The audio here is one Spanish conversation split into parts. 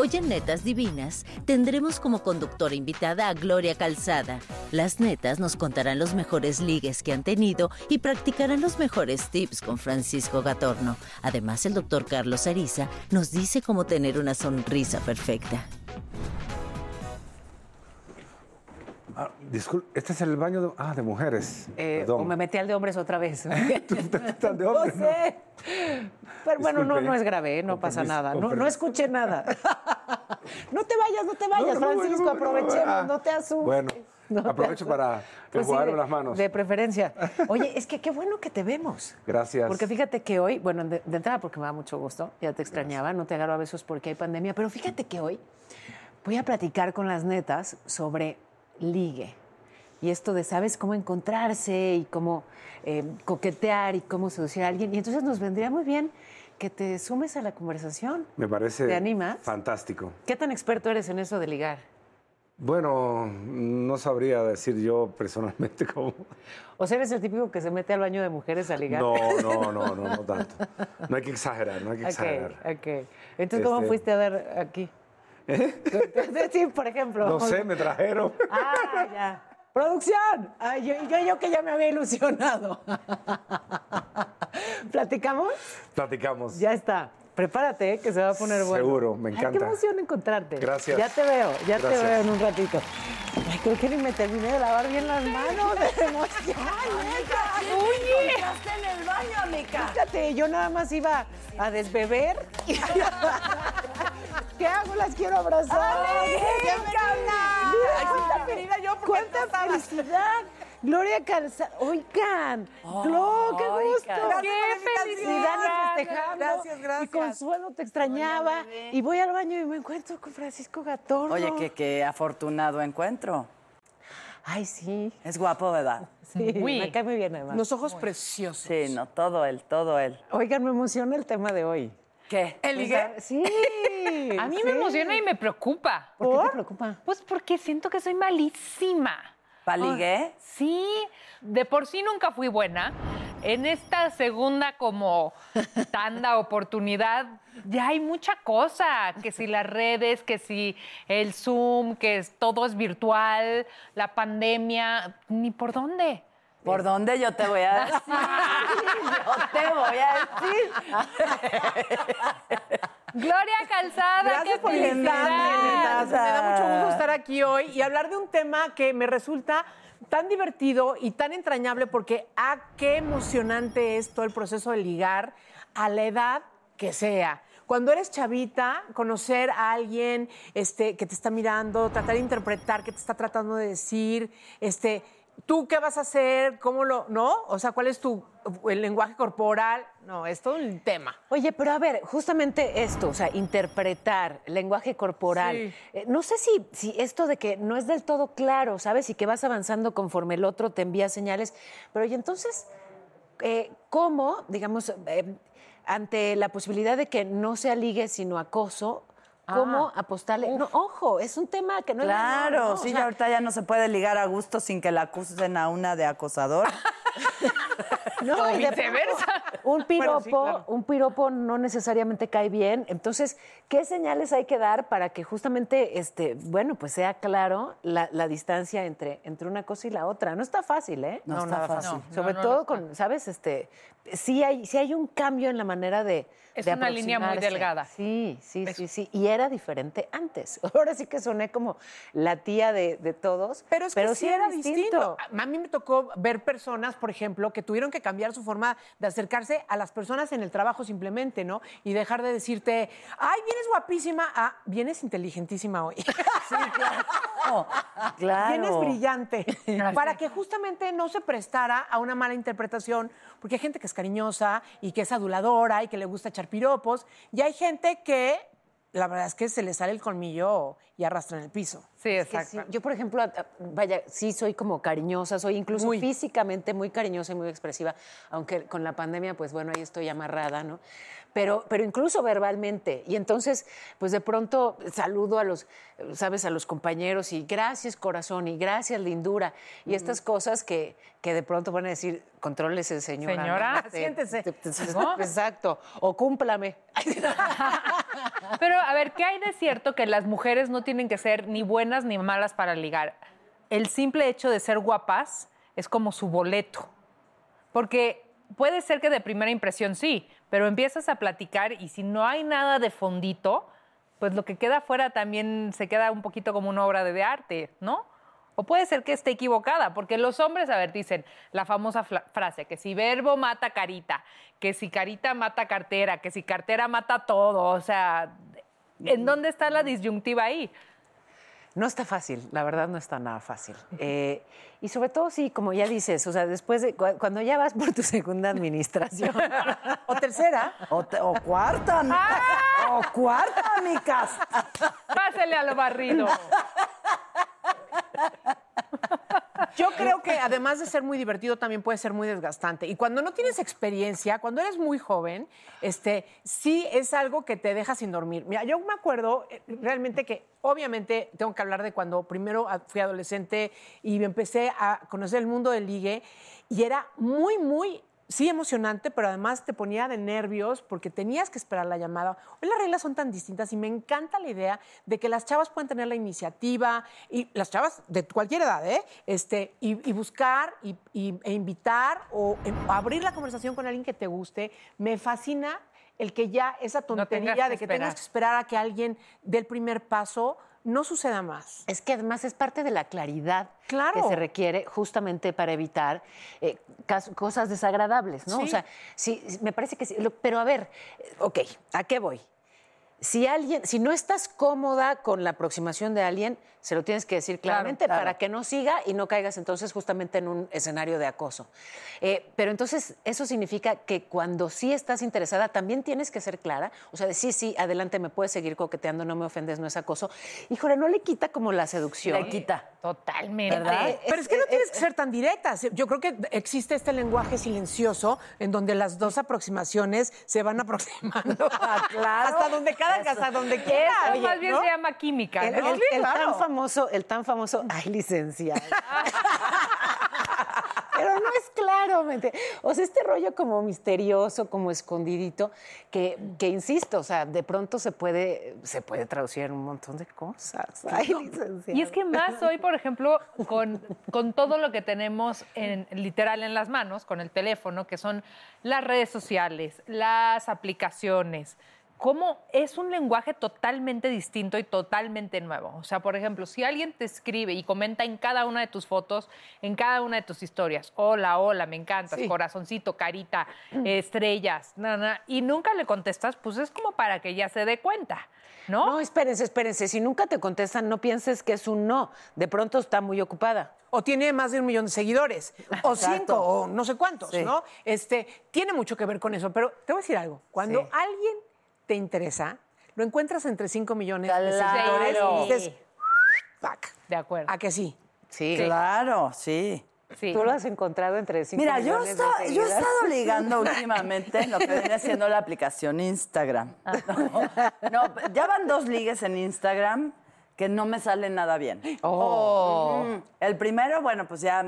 Hoy en Netas Divinas tendremos como conductora invitada a Gloria Calzada. Las netas nos contarán los mejores ligues que han tenido y practicarán los mejores tips con Francisco Gatorno. Además, el doctor Carlos Ariza nos dice cómo tener una sonrisa perfecta. Ah, disculpe, este es el baño de, ah, de mujeres. Eh, o me metí al de hombres otra vez. Tú estás de no hombre, ¿no? sé. Pero bueno, no, no es grave, no pasa nada. No, no escuché nada. no te vayas, no te vayas, No, Francisco, no, aprovechemos, ah, no te asustes. Bueno, No aprovecho para Pues sí, de- las manos. De preferencia. Oye, es que qué bueno que te vemos. Gracias. Porque fíjate que hoy, bueno, de, de entrada porque me da mucho gusto, ya te extrañaba, no te agarro a besos porque hay pandemia, pero fíjate que hoy voy a platicar con las netas sobre ligue. Y esto de, ¿sabes cómo encontrarse y cómo eh, coquetear y cómo seducir a alguien? Y entonces nos vendría muy bien que te sumes a la conversación. Me parece ¿Te animas? fantástico. ¿Qué tan experto eres en eso de ligar? Bueno, no sabría decir yo personalmente cómo. ¿O sea, eres el típico que se mete al baño de mujeres a ligar? No, no, no, no, no tanto. No hay que exagerar, no hay que exagerar. Ok. Entonces, ¿cómo Este- fuiste a dar aquí? Sí, por ejemplo. No sé, me trajeron. Ah, ya. ¡Producción! Ay, yo, yo, yo que ya me había ilusionado. ¿Platicamos? Platicamos. Ya está. Prepárate, ¿eh? que se va a poner bueno. Seguro, me Ay, encanta. qué emoción encontrarte. Gracias. Ya te veo, ya te veo en un ratito. Ay, creo que ni me terminé de lavar bien las manos de emoción. ¡Oye! en el baño, amiga. Fíjate, yo nada más iba a desbeber. ¿Qué hago? Las quiero abrazar. ¡Bienvenida! Yo, porque ¡Cuánta felicidad! Gloria Calzada. Oigan, Glo, qué gusto. ¡Qué felicidad! gracias, festejando. gracias, gracias. Y Consuelo te extrañaba. Y voy al baño y me encuentro con Francisco Gatorno. Oye, qué, qué afortunado encuentro. Ay, sí. Es guapo, ¿verdad? Sí, me cae muy bien además. Unos ojos preciosos. Sí, no, todo él, todo él. Oigan, me emociona el tema de hoy. ¿Qué? ¿El ligue? Sí. A mí me emociona y me preocupa. ¿Por qué te preocupa? Pues porque siento que soy malísima. ¿Paligué? Sí, de por sí nunca fui buena. En esta segunda como tanda oportunidad ya hay mucha cosa, que si las redes, que si el Zoom, que es- todo es virtual, la pandemia, ni por dónde. ¿Por dónde yo te voy a decir? Yo te voy a decir. Gloria Calzada, Gracias qué por netas. Me da mucho gusto estar aquí hoy y hablar de un tema que me resulta tan divertido y tan entrañable porque ah, qué emocionante es todo el proceso de ligar a la edad que sea. Cuando eres chavita, conocer a alguien este, que te está mirando, tratar de interpretar qué te está tratando de decir, este, tú qué vas a hacer, cómo lo, ¿no? O sea, cuál es tu el lenguaje corporal. No, es todo un tema. Oye, pero a ver, justamente esto, o sea, interpretar lenguaje corporal. Sí. Eh, no sé si, si esto de que no es del todo claro, ¿sabes? Y que vas avanzando conforme el otro te envía señales. Pero y entonces, eh, ¿cómo, digamos, eh, ante la posibilidad de que no sea ligue, sino acoso, cómo apostarle. No, ojo, es un tema que no es menor, Claro, ¿no? O sí, sea, ahorita ya no se puede ligar a gusto sin que la acusen a una de acosadora. No, O y de viceversa. Un piropo, Bueno, sí, claro. un piropo no necesariamente cae bien. Entonces, ¿qué señales hay que dar para que justamente, este, bueno, pues sea claro la, la distancia entre, entre una cosa y la otra? No está fácil, ¿eh? No, está fácil. No, Sobre no, no todo con, ¿sabes? Este, sí hay, sí hay un cambio en la manera de. Es de una línea muy delgada. Sí, sí, sí, sí. Y era diferente antes. Ahora sí que soné como la tía de, de todos. Pero es que sí era distinto. distinto. A mí me tocó ver personas, por ejemplo, que tuvieron que cambiar su forma de acercarse a las personas en el trabajo simplemente, ¿no? Y dejar de decirte, ay, vienes guapísima, ah, vienes inteligentísima hoy. Sí, claro. claro. Vienes brillante. Para que justamente no se prestara a una mala interpretación, porque hay gente que cariñosa y que es aduladora y que le gusta echar piropos, y hay gente que la verdad es que se le sale el colmillo y arrastra en el piso. Sí, Es que exacto. sí, Yo, por ejemplo, a- vaya, sí soy como cariñosa, soy incluso Muy. físicamente muy cariñosa y muy expresiva, aunque con la pandemia, pues bueno, ahí estoy amarrada, ¿no? Pero, pero incluso verbalmente. Y entonces, pues de pronto saludo a los, sabes, a los compañeros y gracias corazón y gracias lindura. Y estas cosas que, que de pronto van a decir, contrólese señora. ¿no? Señora, Este, siéntese. te- te- ¿No? Exacto. O cúmplame. Pero a ver, ¿qué hay de cierto que las mujeres no tienen que ser ni buenas ni malas para ligar? El simple hecho de ser guapas es como su boleto. Porque puede ser que de primera impresión sí, pero empiezas a platicar y si no hay nada de fondito, pues lo que queda afuera también se queda un poquito como una obra de arte, ¿no? O puede ser que esté equivocada, porque los hombres, a ver, dicen la famosa frase, que si verbo mata carita, que si carita mata cartera, que si cartera mata todo, o sea, ¿en dónde está la disyuntiva ahí? No está fácil, la verdad no está nada fácil. Eh, y sobre todo, sí, como ya dices, o sea, después de cu- cuando ya vas por tu segunda administración. O tercera, O, te- o cuarta, amigas. O cuarta, amigas. Pásele a lo barrido. Yo creo que además de ser muy divertido, también puede ser muy desgastante. Y cuando no tienes experiencia, cuando eres muy joven, este, sí es algo que te deja sin dormir. Mira, yo me acuerdo eh, realmente que, obviamente, tengo que hablar de cuando primero fui adolescente y empecé a conocer el mundo del ligue y era muy, muy sí emocionante, pero además te ponía de nervios porque tenías que esperar la llamada. Hoy las reglas son tan distintas y me encanta la idea de que las chavas puedan tener la iniciativa y las chavas de cualquier edad, ¿eh? Este, y, y buscar y, y- e invitar o em, abrir la conversación con alguien que te guste. Me fascina el que ya esa tontería que de que esperar. tengas que esperar a que alguien dé el primer paso no suceda más. Es que además es parte de la claridad Claro. que se requiere justamente para evitar eh, cosas desagradables, ¿no? Sí. O sea, sí, me parece que sí. Pero a ver, eh, ok, ¿a qué voy? Si alguien, si no estás cómoda con la aproximación de alguien, se lo tienes que decir claramente claro. para que no siga y no caigas entonces justamente en un escenario de acoso. Eh, pero entonces eso significa que cuando sí estás interesada también tienes que ser clara, o sea, de sí, sí, adelante, me puedes seguir coqueteando, no me ofendes, no es acoso. Híjole, no le quita como la seducción. Le quita. Totalmente. ¿Verdad? Eh, Pero es que no tienes eh, que ser tan directa. Yo creo que existe este lenguaje silencioso en donde las dos aproximaciones se van aproximando. claro. Hasta donde cada hasta donde quiera. Eso Oye, más bien ¿no? se llama química, El, ¿no? el- el tan famoso, el tan famoso, ay, licenciada. Pero no es claro. O sea, este rollo como misterioso, como escondidito, que, que insisto, o sea, de pronto se puede, se puede traducir en un montón de cosas. Ay. Y es que más hoy, por ejemplo, con, con todo lo que tenemos en, literal en las manos, con el teléfono, que son las redes sociales, las aplicaciones, cómo es un lenguaje totalmente distinto y totalmente nuevo. O sea, por ejemplo, si alguien te escribe y comenta en cada una de tus fotos, en cada una de tus historias, hola, hola, me encantas, Sí. corazoncito, carita, estrellas, na, na, y nunca le contestas, pues es como para que ya se dé cuenta, ¿no? No, espérense, espérense. Si nunca te contestan, no pienses que es un no. De pronto está muy ocupada. O tiene más de un millón de seguidores, o Exacto. cinco, o no sé cuántos, Sí. ¿no? Este, tiene mucho que ver con eso. Pero te voy a decir algo. Cuando Sí. alguien te interesa, lo encuentras entre cinco millones de seguidores y dices, fuck. De acuerdo. ¿A que sí? Sí. Claro, sí. Sí. ¿Tú lo has encontrado entre cinco Mira, yo, millones de yo he estado ligando últimamente en lo que viene siendo la aplicación Instagram. No, no, ya van dos ligues en Instagram que no me salen nada bien. Oh. Ujú. El primero, bueno, pues ya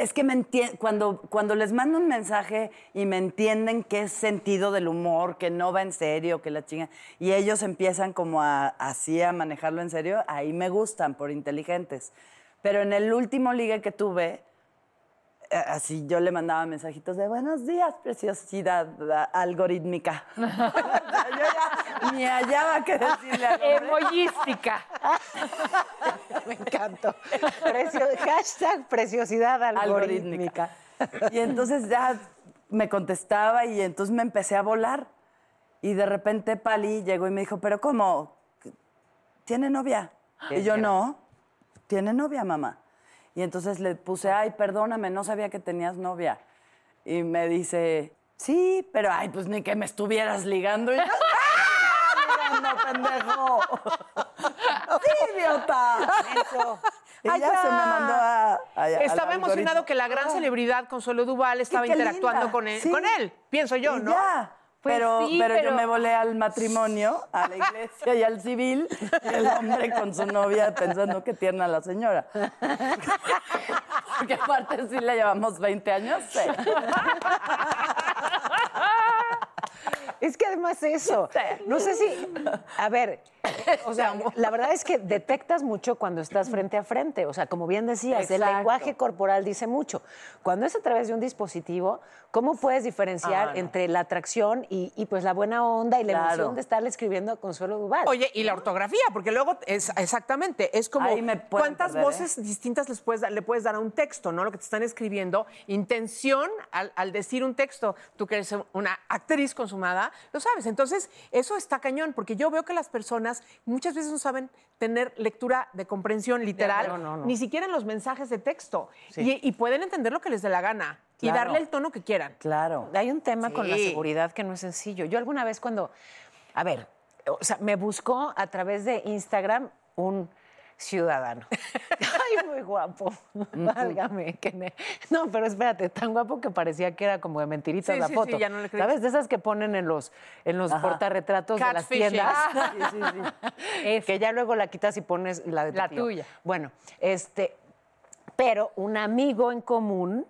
es que me cuando, cuando les mando un mensaje y me entienden qué es sentido del humor, que no va en serio, que la chinga, y ellos empiezan como a, así a manejarlo en serio, ahí me gustan por inteligentes. Pero en el último ligue que tuve, eh, así yo le mandaba mensajitos de buenos días, preciosidad a- algorítmica. Yo ya ni hallaba qué decirle al hombre. Me encantó. Precio- hashtag preciosidad algorítmica. Y entonces ya me contestaba y entonces me empecé a volar. Y de repente Pali llegó y me dijo, pero ¿cómo? ¿Tiene novia? Y yo, no, tiene novia, mamá. Y entonces le puse, ay, perdóname, no sabía que tenías novia. Y me dice, sí, pero ay, pues ni que me estuvieras ligando. Y yo, ¡ah! Ligando, pendejo. ¡Sí, idiota! Ya se me mandó a... a- Estaba emocionado que la gran celebridad Consuelo Duval estaba qué interactuando linda. con él, Sí. con él, pienso yo, Y ¿no? Ya. Pues pero, sí, pero, yo me volé al matrimonio, a la iglesia y al civil, y el hombre con su novia pensando que tierna la señora. Porque aparte sí le llevamos 20 años. sí. Es que además eso, no sé si, a ver, o sea, la verdad es que detectas mucho cuando estás frente a frente, o sea, como bien decías, el lenguaje corporal dice mucho. Cuando es a través de un dispositivo, ¿cómo puedes diferenciar Ah, no. entre la atracción y, y, pues la buena onda y la Claro. emoción de estarle escribiendo a Consuelo Duval? Oye, y la ortografía, porque luego es exactamente, es como cuántas perder, ¿eh? voces distintas les puedes, dar- le puedes dar a un texto, ¿no? Lo que te están escribiendo, intención al, al decir un texto. Tú que eres una actriz consumada, lo sabes. Entonces, eso está cañón, porque yo veo que las personas muchas veces no saben tener lectura de comprensión literal, no, no, no. ni siquiera en los mensajes de texto. Y, y pueden entender lo que les dé la gana y darle el tono que quieran. Claro. Hay un tema con la seguridad que no es sencillo. Yo alguna vez cuando, a ver, o sea, me buscó a través de Instagram un ciudadano. Ay, muy guapo. Válgame. que ne- No, pero espérate, tan guapo que parecía que era como de mentiritas Sí, la sí, foto. sí, ya no le. ¿Sabes? De esas que ponen en los, en los portarretratos de las Catfishing. tiendas. Ah. Sí, sí, sí. que ya luego la quitas y pones la de tu La tío. tuya. Bueno, este, pero un amigo en común,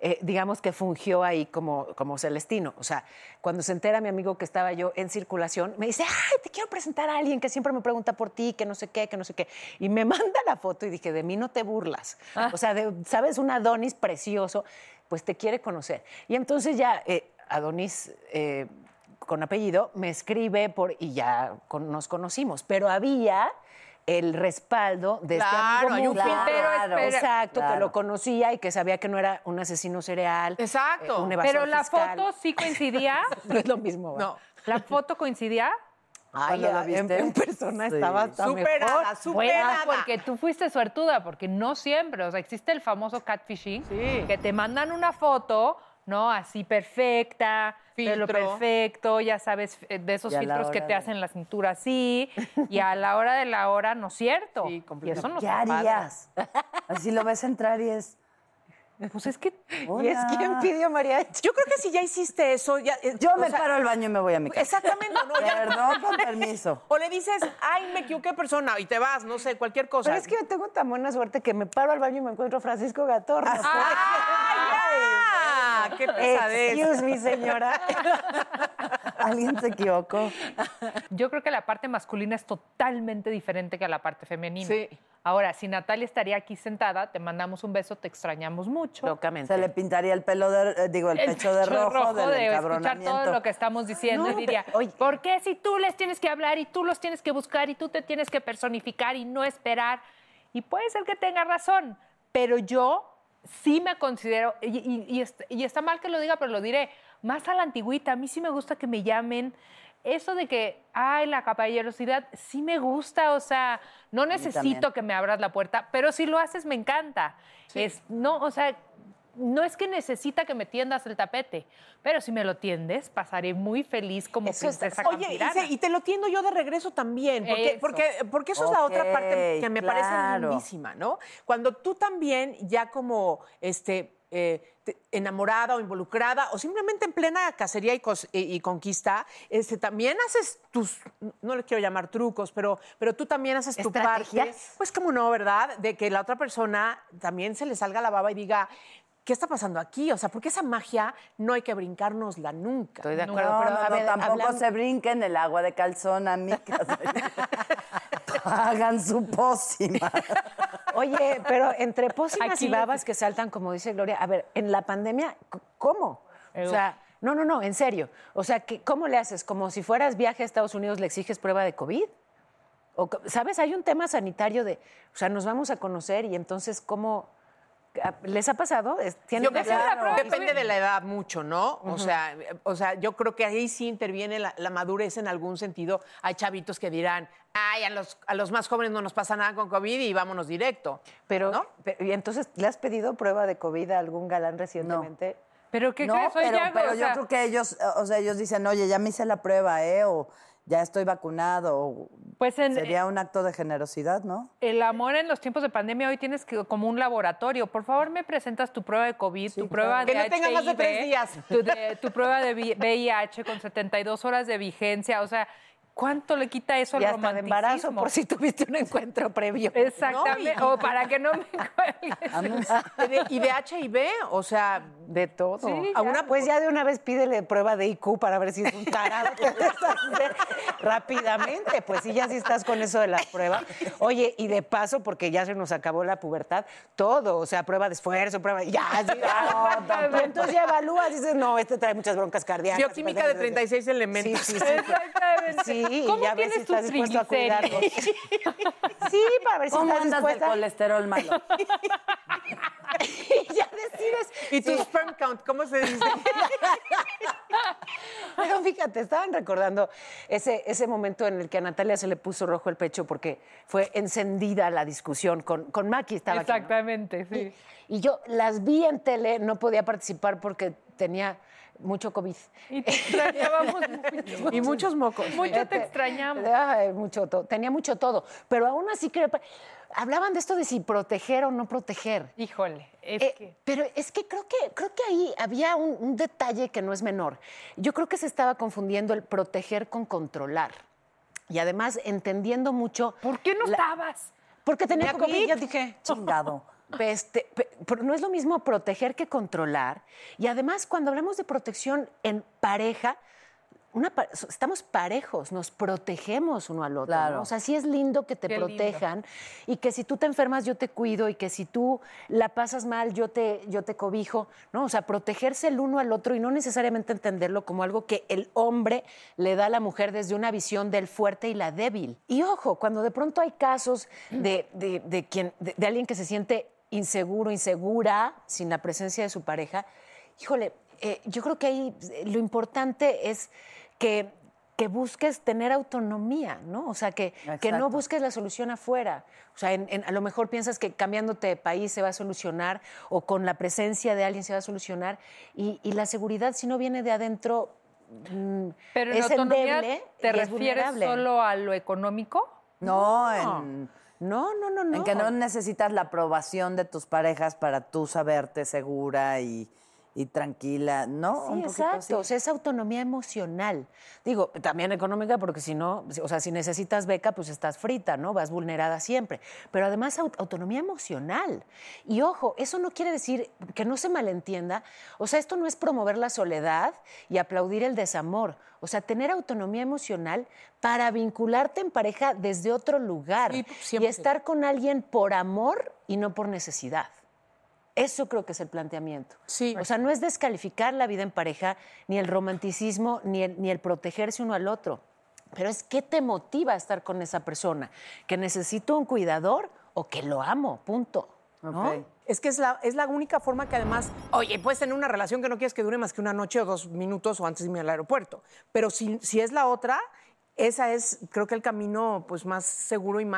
eh, digamos que fungió ahí como, como Celestino. O sea, cuando se entera mi amigo que estaba yo en circulación, me dice, ay, te quiero presentar a alguien que siempre me pregunta por ti, que no sé qué, que no sé qué. Y me manda la foto y dije, de mí no te burlas. O sea, de- ¿sabes? Un Adonis precioso, pues te quiere conocer. Y entonces ya eh, Adonis... eh, con apellido, me escribe por, y ya con- nos conocimos. Pero había el respaldo de Claro, este hay amigo un espera. Exacto, que lo conocía y que sabía que no era un asesino cereal. Exacto. eh, un evasor Pero la fiscal. foto sí coincidía. No es lo mismo. ¿va? No. ¿La foto coincidía? Ay, ¿Cuándo lo en, viste? en persona Sí. estaba hasta Superada, mejor. superada. Bueno, porque tú fuiste suertuda, porque no siempre, o sea, existe el famoso catfishing, Sí. que te mandan una foto, ¿no? Así perfecta, pelo Filtro. perfecto, ya sabes, eh, de esos Y filtros que te de- hacen la cintura así, y a la hora de la hora no es cierto. Sí, y eso no ¿Qué harías? Así lo ves entrar y es... Pues es que ¿Y es quien pidió mariachi? Yo creo que si ya hiciste eso, ya, eh, Yo me sea, paro al baño y me voy a mi casa. Exactamente, ¿no? Ya- Perdón, con permiso. O le dices, ay, me equivoqué persona, y te vas, no sé, cualquier cosa. Pero es que yo tengo tan buena suerte que me paro al baño y me encuentro Francisco Gatorno. ¡Ay, ya! ¡Qué pesadez! Excuse me, señora. Alguien se equivocó. yo creo que la parte masculina es totalmente diferente que la parte femenina. Sí. Ahora, si Natalia estaría aquí sentada, te mandamos un beso, te extrañamos mucho. Locamente. Se le pintaría el pelo de, eh, digo, el, el pecho de rojo, del de escuchar todo lo que estamos diciendo No, y diría, pero, oye- ¿por qué si tú les tienes que hablar y tú los tienes que buscar y tú te tienes que personificar y no esperar? Y puede ser que tenga razón, pero yo sí me considero, y, y- y est- y está mal que lo diga, pero lo diré, más a la antigüita, a mí sí me gusta que me llamen. Eso de que, ay, la caballerosidad, sí me gusta, o sea, no necesito que me abras la puerta, pero si lo haces me encanta. Es, no, o sea, no es que necesita que me tiendas el tapete, pero si me lo tiendes, pasaré muy feliz como Eso es- princesa Oye, y, campirana. se- y te lo tiendo yo de regreso también, porque, Eso. porque, porque eso es la otra parte que me parece lindísima, ¿no? Cuando tú también ya como este, eh, te- enamorada o involucrada o simplemente en plena cacería y, cos- y- y conquista, este, también haces tus, no le quiero llamar trucos, pero, pero tú también haces tu parte. ¿Estrategias? Pues como no, ¿verdad? De que la otra persona también se le salga la baba y diga... ¿Qué está pasando aquí? O sea, porque esa magia no hay que brincárnosla nunca. Estoy de No, acuerdo, pero no, a no, ver, tampoco hablando- se brinquen el agua de calzón, amigas. Hagan su pócima. Oye, pero entre pócimas Aquí y babas que saltan, como dice Gloria, a ver, en la pandemia, ¿cómo? O sea, no, no, no, en serio. O sea, ¿qué- ¿cómo le haces? ¿Como si fueras viaje a Estados Unidos, le exiges prueba de COVID? O, ¿Sabes? Hay un tema sanitario de, o sea, nos vamos a conocer y entonces, ¿cómo? ¿Les ha pasado? ¿Tienen Yo que prueba depende de la edad mucho, ¿no? O sea, o sea, yo creo que ahí sí interviene la, la madurez en algún sentido. Hay chavitos que dirán, ay, a los, a los más jóvenes no nos pasa nada con COVID y vámonos directo. Pero, ¿no? ¿y entonces le has pedido prueba de COVID a algún galán recientemente? ¿Pero qué no, crees? Pero, Yago, pero o yo creo que ellos, o sea, ellos dicen, oye, ya me hice la prueba, ¿eh? O ya estoy vacunado. Pues en- Sería un acto de generosidad, ¿no? El amor en los tiempos de pandemia hoy tienes que como un laboratorio. Por favor, me presentas tu prueba de COVID, tu prueba de Que no tenga más de tres días. Tu, de- tu prueba de vi- VIH con 72 horas de vigencia. O sea, ¿cuánto le quita eso al Y hasta de embarazo, romanticismo? por si tuviste un encuentro previo. Exactamente. No, y- O para que no me cuelgues. Y de, y de HIV, o sea, De todo. Sí, A una, pues ya de una vez pídele prueba de IQ para ver si es un tarado. que te estás hacer rápidamente, pues sí, ya sí estás con eso de la prueba. Oye, y de paso, porque ya se nos acabó la pubertad, todo, o sea, prueba de esfuerzo, prueba, ya, sí, entonces ya evalúas y dices, no, este trae muchas broncas cardíacas. bioquímica de 36 elementos. Sí, sí, sí. Exactamente. Sí, y ¿Cómo ya ves si estás dispuesto a cuidarlos. triglicéridos? Sí, para ver si ¿Cómo estás andas del dispuesta. colesterol malo? y ya decides. ¿Y tu Sí. sperm count? ¿Cómo se dice? Pero fíjate, estaban recordando ese, ese momento en el que a Natalia se le puso rojo el pecho porque fue encendida la discusión con, con Maki. Estaba aquí, ¿no? Exactamente, sí. Y yo las vi en tele, no podía participar porque tenía mucho COVID. Y te extrañábamos mucho. y muchos mocos. Mucho te Fíjate, extrañamos. ay, mucho to- tenía mucho todo. Pero aún así creo. Hablaban de esto de si proteger o no proteger. Híjole, es Eh, que... Pero es que creo que creo que ahí había un, un detalle que no es menor. Yo creo que se estaba confundiendo el proteger con controlar. Y además entendiendo mucho. ¿Por qué no la- estabas? Porque tenía COVID, COVID. ya dije. Chingado. Este, pero no es lo mismo proteger que controlar. Y además, cuando hablamos de protección en pareja, una pa- estamos parejos, nos protegemos uno al otro. Claro. ¿no? O sea, sí es lindo que te Qué lindo. protejan y que si tú te enfermas yo te cuido y que si tú la pasas mal yo te, yo te cobijo. ¿no? O sea, protegerse el uno al otro y no necesariamente entenderlo como algo que el hombre le da a la mujer desde una visión del fuerte y la débil. Y ojo, cuando de pronto hay casos de, de- de quien, de- de alguien que se siente inseguro, insegura, sin la presencia de su pareja, híjole, eh, yo creo que ahí eh, lo importante es que, que busques tener autonomía, ¿no? O sea, que, que no busques la solución afuera. O sea, en- en- a lo mejor piensas que cambiándote de país se va a solucionar o con la presencia de alguien se va a solucionar. Y, y la seguridad, si no viene de adentro, mm, Pero en es autonomía, endeble ¿te y es refieres solo a lo económico? No, en, No, no, no, no. en que no necesitas la aprobación de tus parejas para tú saberte segura y, y tranquila, ¿no? Sí, Un exacto. así. O sea, es autonomía emocional. Digo, también económica, porque si no, o sea, si necesitas beca, pues estás frita, ¿no? Vas vulnerada siempre. Pero además, au- autonomía emocional. Y ojo, eso no quiere decir que no se malentienda. O sea, esto no es promover la soledad y aplaudir el desamor. O sea, tener autonomía emocional para vincularte en pareja desde otro lugar Sí, y 100%. estar con alguien por amor y no por necesidad. Eso creo que es el planteamiento. Sí. O sea, no es descalificar la vida en pareja, ni el romanticismo, ni el, ni el protegerse uno al otro. Pero es qué te motiva a estar con esa persona. ¿Que necesito un cuidador o que lo amo? Punto. ¿no? Ok. Es que es la, es la única forma que además, oye, puedes tener una relación que no quieres que dure más que una noche o dos minutos o antes de irme al aeropuerto. Pero si, si es la otra, esa es, creo que el camino pues más seguro y más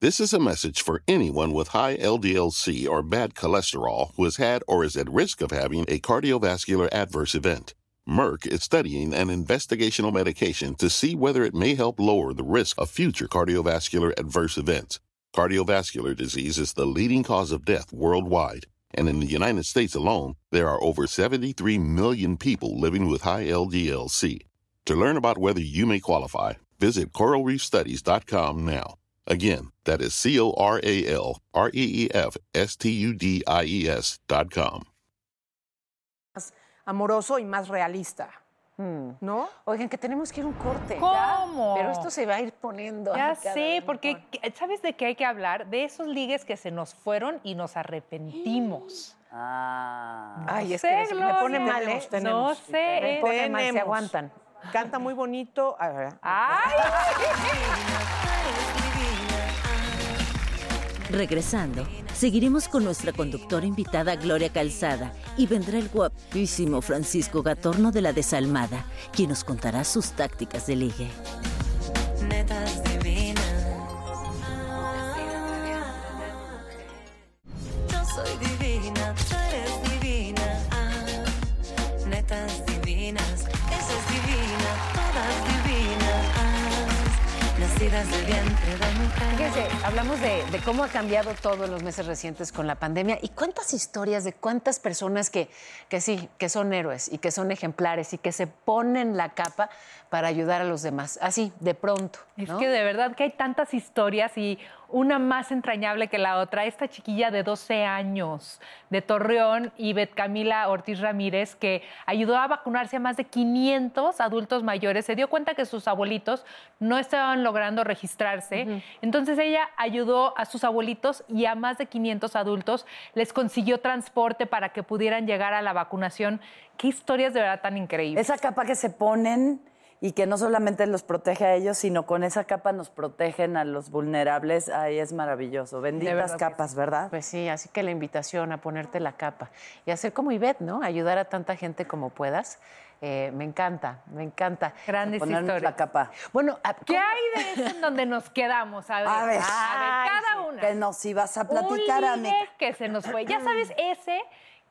This is a message for anyone with high LDLC or bad cholesterol who has had or is at risk of having a cardiovascular adverse event. Merck is studying an investigational medication to see whether it may help lower the risk of future cardiovascular adverse events. Cardiovascular disease is the leading cause of death worldwide, and in the United States alone, there are over 73 million people living with high LDLC. To learn about whether you may qualify, visit coralreefstudies.com now. Again, that is C O R A L R E E F S T U D I E S dot com. Más amoroso y más realista. ¿No? Oigan, que tenemos que ir a un corte. ¿Cómo? Pero esto se va a ir poniendo. Ya sé, porque mejor. ¿sabes de qué hay que hablar? De esos ligues que se nos fueron y nos arrepentimos. Ah. Ay, es sé, que me pone Gloria. mal, ¿eh? No sé. Me pone mal, se aguantan. Canta muy bonito. A ver. ¡Ay! Regresando, seguiremos con nuestra conductora invitada Gloria Calzada y vendrá el guapísimo Francisco Gatorno de la Desalmada, quien nos contará sus tácticas de ligue. Fíjense, hablamos de, de cómo ha cambiado todo en los meses recientes con la pandemia y cuántas historias de cuántas personas que, que sí, que son héroes y que son ejemplares y que se ponen la capa para ayudar a los demás. Así, de pronto. Es que de verdad que hay tantas historias y una más entrañable que la otra. Esta chiquilla de 12 años de Torreón, Ivette Camila Ortiz Ramírez, que ayudó a vacunarse a más de 500 adultos mayores, se dio cuenta que sus abuelitos no estaban logrando registrarse. Entonces ella ayudó a sus abuelitos y a más de 500 adultos les consiguió transporte para que pudieran llegar a la vacunación. Qué historias de verdad tan increíbles. Esa capa que se ponen y que no solamente los protege a ellos, sino con esa capa nos protegen a los vulnerables, ahí es maravilloso. Benditas verdad capas, ¿verdad? Pues sí, así que la invitación a ponerte la capa y hacer como Ivette, ¿no? Ayudar a tanta gente como puedas. Eh, me encanta, me encanta. Grandes Ponernos historias. la capa. Bueno, a- ¿Qué hay de eso en donde nos quedamos? A ver, A ver. a ver, cada una. Que nos ibas a platicar, un amiga. ligue que se nos fue. Ya sabes, ese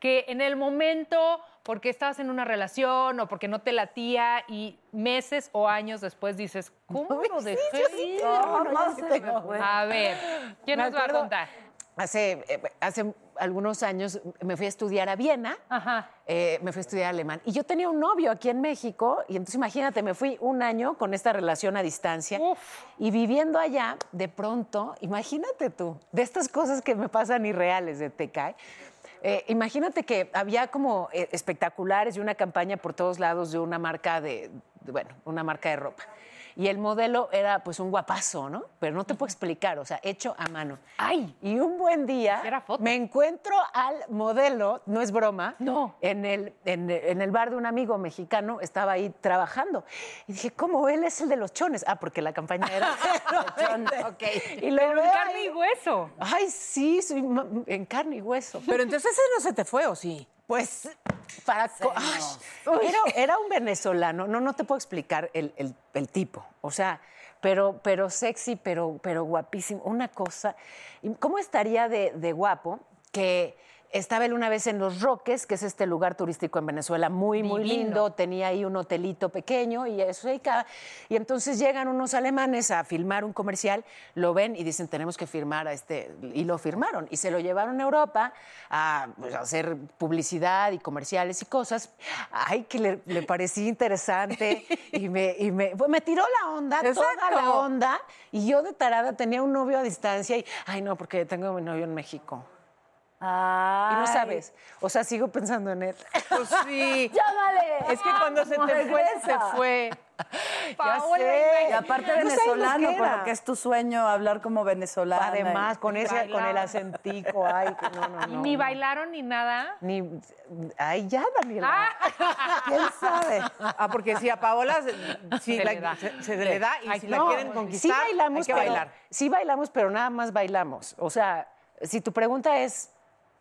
que en el momento, porque estabas en una relación o porque no te latía y meses o años después dices, ¿cómo lo dejé? No, no se me fue. A ver, ¿quién nos va a contar? Hace, eh, hace algunos años me fui a estudiar a Viena, Ajá. eh, me fui a estudiar alemán. Y yo tenía un novio aquí en México, y entonces imagínate, me fui un año con esta relación a distancia. Uf. Y viviendo allá, de pronto, imagínate tú, de estas cosas que me pasan irreales, de te cae. Eh, imagínate que había como eh, espectaculares y una campaña por todos lados de una marca de, de, bueno, una marca de ropa. Y el modelo era pues un guapazo, ¿no? Pero no te puedo explicar, o sea, hecho a mano. ¡Ay! Y un buen día me encuentro al modelo, no es broma, No. en el, en, en el bar de un amigo mexicano, estaba ahí trabajando. Y dije, ¿cómo él es el de los chones? Ah, porque la campaña era de chones. Ok. Y lo Pero en carne ahí. y hueso. Ay, sí, soy en carne y hueso. Pero entonces ese no se te fue, ¿o sí? Pues para Ay, era, era un venezolano, no, no te puedo explicar el, el- el tipo, o sea, pero, pero sexy, pero, pero guapísimo, una cosa. ¿Y ¿Cómo estaría de, de guapo que estaba él una vez en Los Roques, que es este lugar turístico en Venezuela, muy, muy lindo, tenía ahí un hotelito pequeño y eso y entonces llegan unos alemanes a filmar un comercial, lo ven y dicen, tenemos que firmar a este, y lo firmaron. Y se lo llevaron a Europa a, pues, a hacer publicidad y comerciales y cosas. Ay, que le, le parecía interesante y me, y me, pues, me tiró la onda, toda la onda. Y yo de tarada tenía un novio a distancia y, ay no, porque tengo mi novio en México. Y no Ay. sabes, o sea, sigo pensando en él. Pues sí. ¡Llámale! Es que cuando se te fue, se fue. Paola sé. Y aparte No venezolano, que por era. lo que es tu sueño hablar como venezolano. Además, con ese, con el acentico, ay, que no, no, Y no. ni no. bailaron ni nada. Ni, ay, ya, Daniela. ¿Quién sabe? Ah, porque si a Paola se, si Se la- le da. se- se le da y Ay, si la quieren sí conquistar, sí bailamos, hay que pero, bailar. Sí bailamos, pero nada más bailamos. O sea, si tu pregunta es,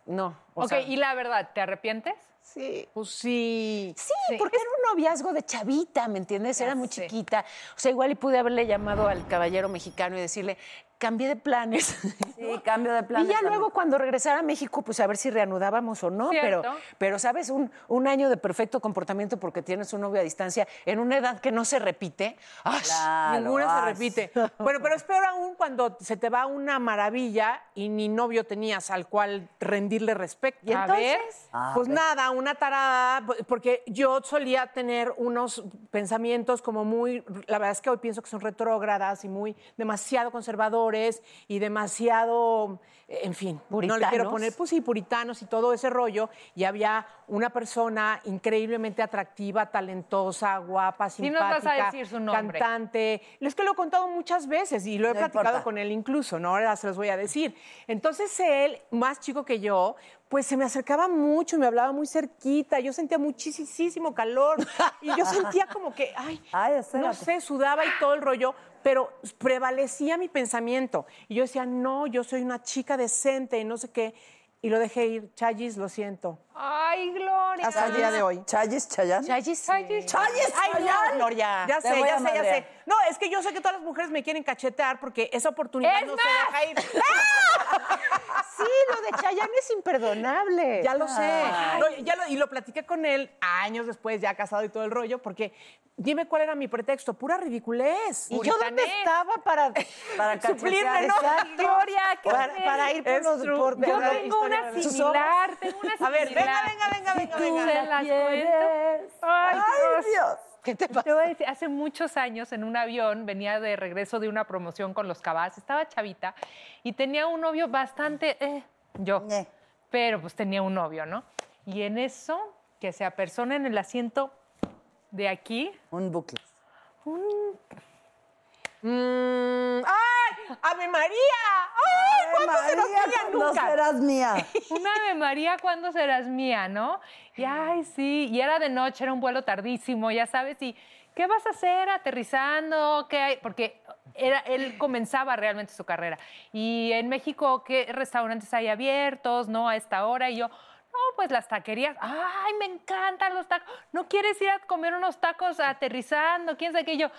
no. O ok, sea, y la verdad, ¿te arrepientes? sí. Pues sí. Sí, porque era un noviazgo de chavita, ¿me entiendes? Era muy sé. chiquita. O sea, igual y pude haberle llamado al caballero mexicano y decirle, cambié de planes. Sí, cambio de plan. y ya luego cuando regresara a México, pues a ver si reanudábamos o no. Pero, Cierto. pero, ¿sabes? Un, un año de perfecto comportamiento porque tienes un novio a distancia en una edad que no se repite. ¡ay! Ninguna se repite. Bueno, pero es peor aún cuando se te va una maravilla y ni novio tenías al cual rendirle respeto. ¿Y entonces? ver, pues nada, una tarada, porque yo solía tener unos pensamientos como muy, la verdad es que hoy pienso que son retrógradas y muy demasiado conservadores y demasiado, en fin, no le quiero Puritanos. poner, pues sí, puritanos y todo ese rollo. Y había una persona increíblemente atractiva, talentosa, guapa, Sí nos vas a simpática, decir su nombre. cantante. Es que lo he contado muchas veces y lo he No platicado importa. con él incluso, ¿no? Ahora se los voy a decir. Entonces él, más chico que yo, pues se me acercaba mucho me hablaba muy cerquita. Yo sentía muchísimo calor y yo sentía como que, ay, Ay, no sé, sudaba y todo el rollo, pero prevalecía mi pensamiento. Y yo decía, no, yo soy una chica decente y no sé qué. Y lo dejé ir. Chayis, lo siento. Ay, Gloria. Hasta el día de hoy. Chayis, Chayán. Chayis. Chayis. Chayis, Ay, no. Gloria. Ya sé, ya a sé, ya sé. No, es que yo sé que todas las mujeres me quieren cachetear porque esa oportunidad ¡Es no más! se deja ir. Sí, lo de Chayanne es imperdonable. Ya lo sé. No, ya lo- y lo platiqué con él años después, ya casado y todo el rollo, porque dime cuál era mi pretexto. Pura ridiculez. ¿Y yo dónde estaba para, Para Suplirme. ¿no? ¿qué para, ir por los por, Yo por la tengo historia una similar, tengo una A ver, venga, similar. venga, venga, venga, venga, Ay, Dios. ¿Qué te pasa? Te voy a decir, hace muchos años en un avión venía de regreso de una promoción con los cabas, estaba chavita y tenía un novio bastante, eh, yo, Ñe. pero pues tenía un novio, ¿no? Y en eso, que se apersona en el asiento de aquí, Un bucle. Mm, ¡Ay! ¡Ave María! ¡Ay! ¿Cuándo María, pilla ¿cuándo nunca? serás mía? una de María, ¿cuándo serás mía, no? Y ay, sí, y era de noche, era un vuelo tardísimo, ya sabes, y ¿qué vas a hacer aterrizando? ¿Qué hay? Porque era, él comenzaba realmente su carrera. Y en México, ¿qué restaurantes hay abiertos, no? A esta hora, y yo... No, pues las taquerías. Ay, me encantan los tacos. ¿No quieres ir a comer unos tacos aterrizando? ¿Quién sabe qué? Y yo,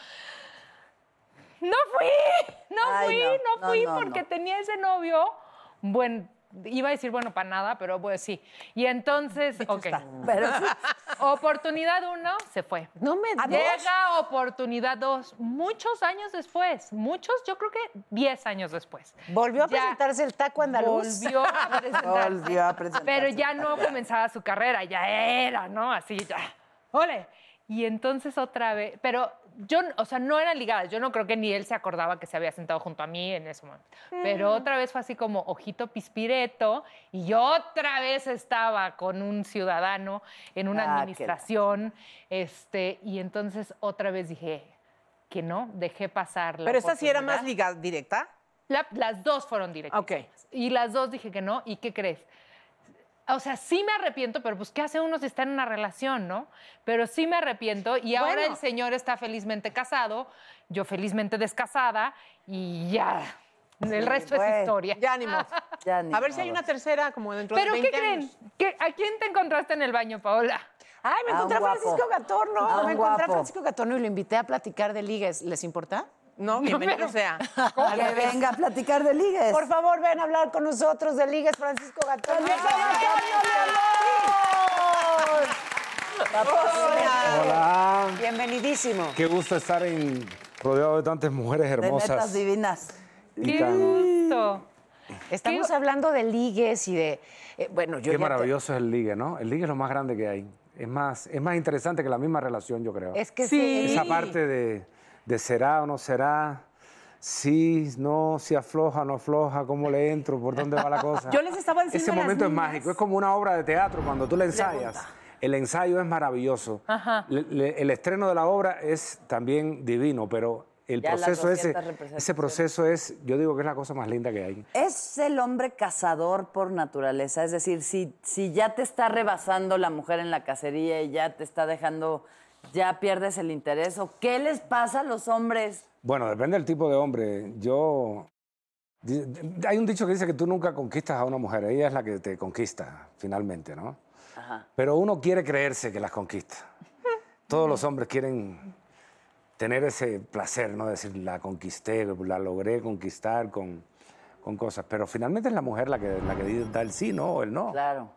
no fui, no Ay, fui, no, fui no, porque tenía ese novio. Bueno, iba a decir, bueno, para nada, pero pues sí. Y entonces, ok. Pero Oportunidad uno, se fue. No me Llega oportunidad dos, muchos años después, muchos, yo creo que 10 años después. Volvió a Ya presentarse el taco andaluz. Volvió a presentarse. volvió a presentarse. Pero ya no comenzaba su carrera, ya era, ¿no? Así, ya. ¡Ole! Y entonces otra vez, pero yo, o sea, no eran ligadas. Yo no creo que ni él se acordaba que se había sentado junto a mí en ese momento. Pero otra vez fue así como ojito pispireto y yo otra vez estaba con un ciudadano en una Ah, qué administración. Este, y entonces otra vez dije que no, dejé pasar la Pero esta sí era más oportunidad. liga directa. La- las dos fueron directas. Ok. Y las dos dije que no. ¿Y qué crees? O sea, sí me arrepiento, pero pues, ¿qué hace uno si está en una relación, no? Pero sí me arrepiento y ahora Bueno. el señor está felizmente casado, yo felizmente descasada y ya. El resto bueno. es historia. Ya ni modo. Ya ni A ver si hay una tercera como dentro ¿Pero de qué 20 creen? años. ¿Qué- ¿A quién te encontraste en el baño, Paola? Ay, me A encontré a guapo. Francisco Gatorno. A me encontré a guapo. Francisco Gatorno y lo invité a platicar de ligues. ¿Les importa? No, bienvenido sea. Que venga a platicar de ligues. Por favor, ven a hablar con nosotros de ligues, Francisco Gatorno. Hola. Bienvenidísimo. Qué gusto estar en, rodeado de tantas mujeres de netas hermosas. divinas. y ¡Qué tan- gusto! Estamos hablando de ligues y de. eh, bueno, yo Qué te- maravilloso es el ligue, ¿no? El ligue es lo más grande que hay. Es más, es más interesante que la misma relación, yo creo. Es que Sí. sí. Esa parte de, de será o no será, sí, no, si afloja o no afloja, cómo le entro, por dónde va la cosa. Yo les estaba diciendo Ese momento es mágico, es como una obra de teatro cuando tú la ensayas. El ensayo es maravilloso. Ajá. Le- le- el estreno de la obra es también divino, pero el Ya proceso ese, 200 representaciones. ese proceso es, yo digo que es la cosa más linda que hay. ¿Es el hombre cazador por naturaleza? Es decir, si, si ya te está rebasando la mujer en la cacería y ya te está dejando, ya pierdes el interés, ¿o qué les pasa a los hombres? Bueno, depende del tipo de hombre. Yo. Hay un dicho que dice que tú nunca conquistas a una mujer, ella es la que te conquista, finalmente, ¿no? Ajá. Pero uno quiere creerse que las conquista. Todos los hombres quieren tener ese placer, ¿no? Decir, la conquisté, la logré conquistar con, con cosas. Pero finalmente es la mujer la que, la que da el sí, ¿no? O el no. Claro.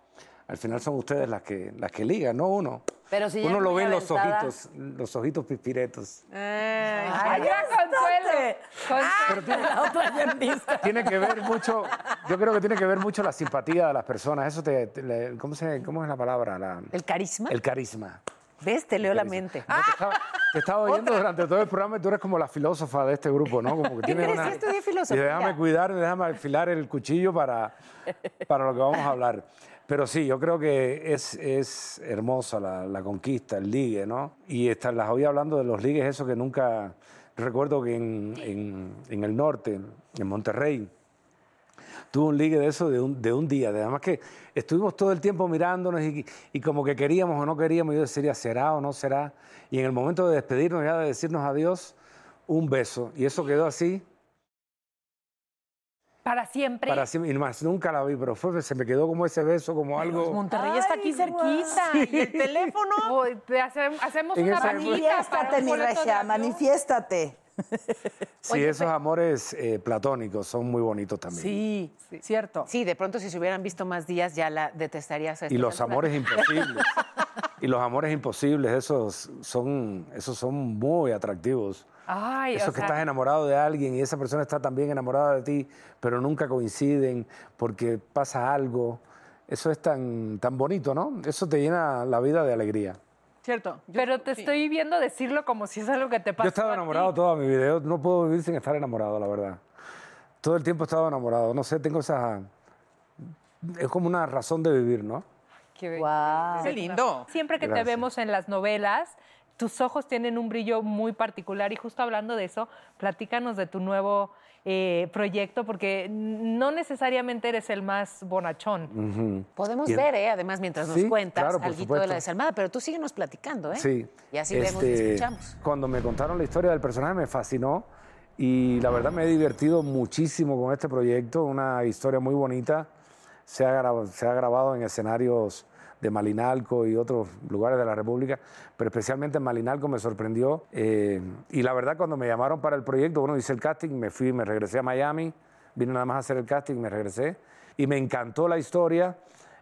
Al final son ustedes las que, las que ligan, no uno. Pero si uno lo ve en los ojitos, los ojitos pispiretos. Ay, ya, Consuelo. Consuelo. La otra bien vista. tiene que ver mucho, yo creo que tiene que ver mucho la simpatía de las personas. Eso te, te- le- ¿cómo, se, ¿cómo es la palabra? La- ¿El carisma? el carisma. ¿Ves? Te leo la mente. No, te, estaba, te estaba oyendo durante todo el programa y tú eres como la filósofa de este grupo, ¿no? Como que tienes crees? una... Estudié filosofía. Y déjame cuidar, déjame afilar el cuchillo para, para lo que vamos a hablar. Pero sí, yo creo que es, es hermosa la, la conquista, el ligue, ¿no? Y esta- las oí hablando de los ligues, eso que nunca... Recuerdo que en, en- el norte, en Monterrey, tuve un ligue de eso de un, de un día. de- Además que estuvimos todo el tiempo mirándonos y, y como que queríamos o no queríamos. Yo decía, ¿será o no será? Y en el momento de despedirnos, ya de decirnos adiós, un beso. Y eso quedó así Para siempre. para siempre. Y más, nunca la vi, pero fue, se me quedó como ese beso, como algo... Monterrey está aquí cerquita. Y el teléfono. O te hace- hacemos En una Manifiéstate, mi regia, manifiéstate. Sí, esos amores eh, platónicos son muy bonitos también. Sí, cierto. Sí, de pronto si se hubieran visto más días ya la detestarías. a Y los amores imposibles. y los amores imposibles, esos son, esos son muy atractivos. Ay, Eso o que sea, estás enamorado de alguien y esa persona está también enamorada de ti, pero nunca coinciden porque pasa algo. Eso es tan, tan bonito, ¿no? Eso te llena la vida de alegría. Cierto. Yo- Pero te estoy viendo decirlo como si es algo que te pasa. Yo he estado enamorado toda mi vida. Yo no puedo vivir sin estar enamorado, la verdad. Todo el tiempo he estado enamorado. No sé, tengo esa... Es como una razón de vivir, ¿no? Guau. Qué lindo. Siempre que Gracias. te vemos en las novelas, tus ojos tienen un brillo muy particular y justo hablando de eso, platícanos de tu nuevo eh, proyecto porque no necesariamente eres el más bonachón. Podemos Y- ver, ¿eh? además, mientras nos Sí, cuentas claro, algo de la desalmada, pero tú síguenos platicando, ¿eh? Sí. Y así vemos y Este, escuchamos. Cuando me contaron la historia del personaje me fascinó y la verdad me he divertido muchísimo con este proyecto, una historia muy bonita. Se ha, grabado, se ha grabado en escenarios de Malinalco y otros lugares de la República, pero especialmente en Malinalco me sorprendió. eh, y la verdad cuando me llamaron para el proyecto, bueno, hice el casting, me fui, me regresé a Miami, vine nada más a hacer el casting, me regresé y me encantó la historia.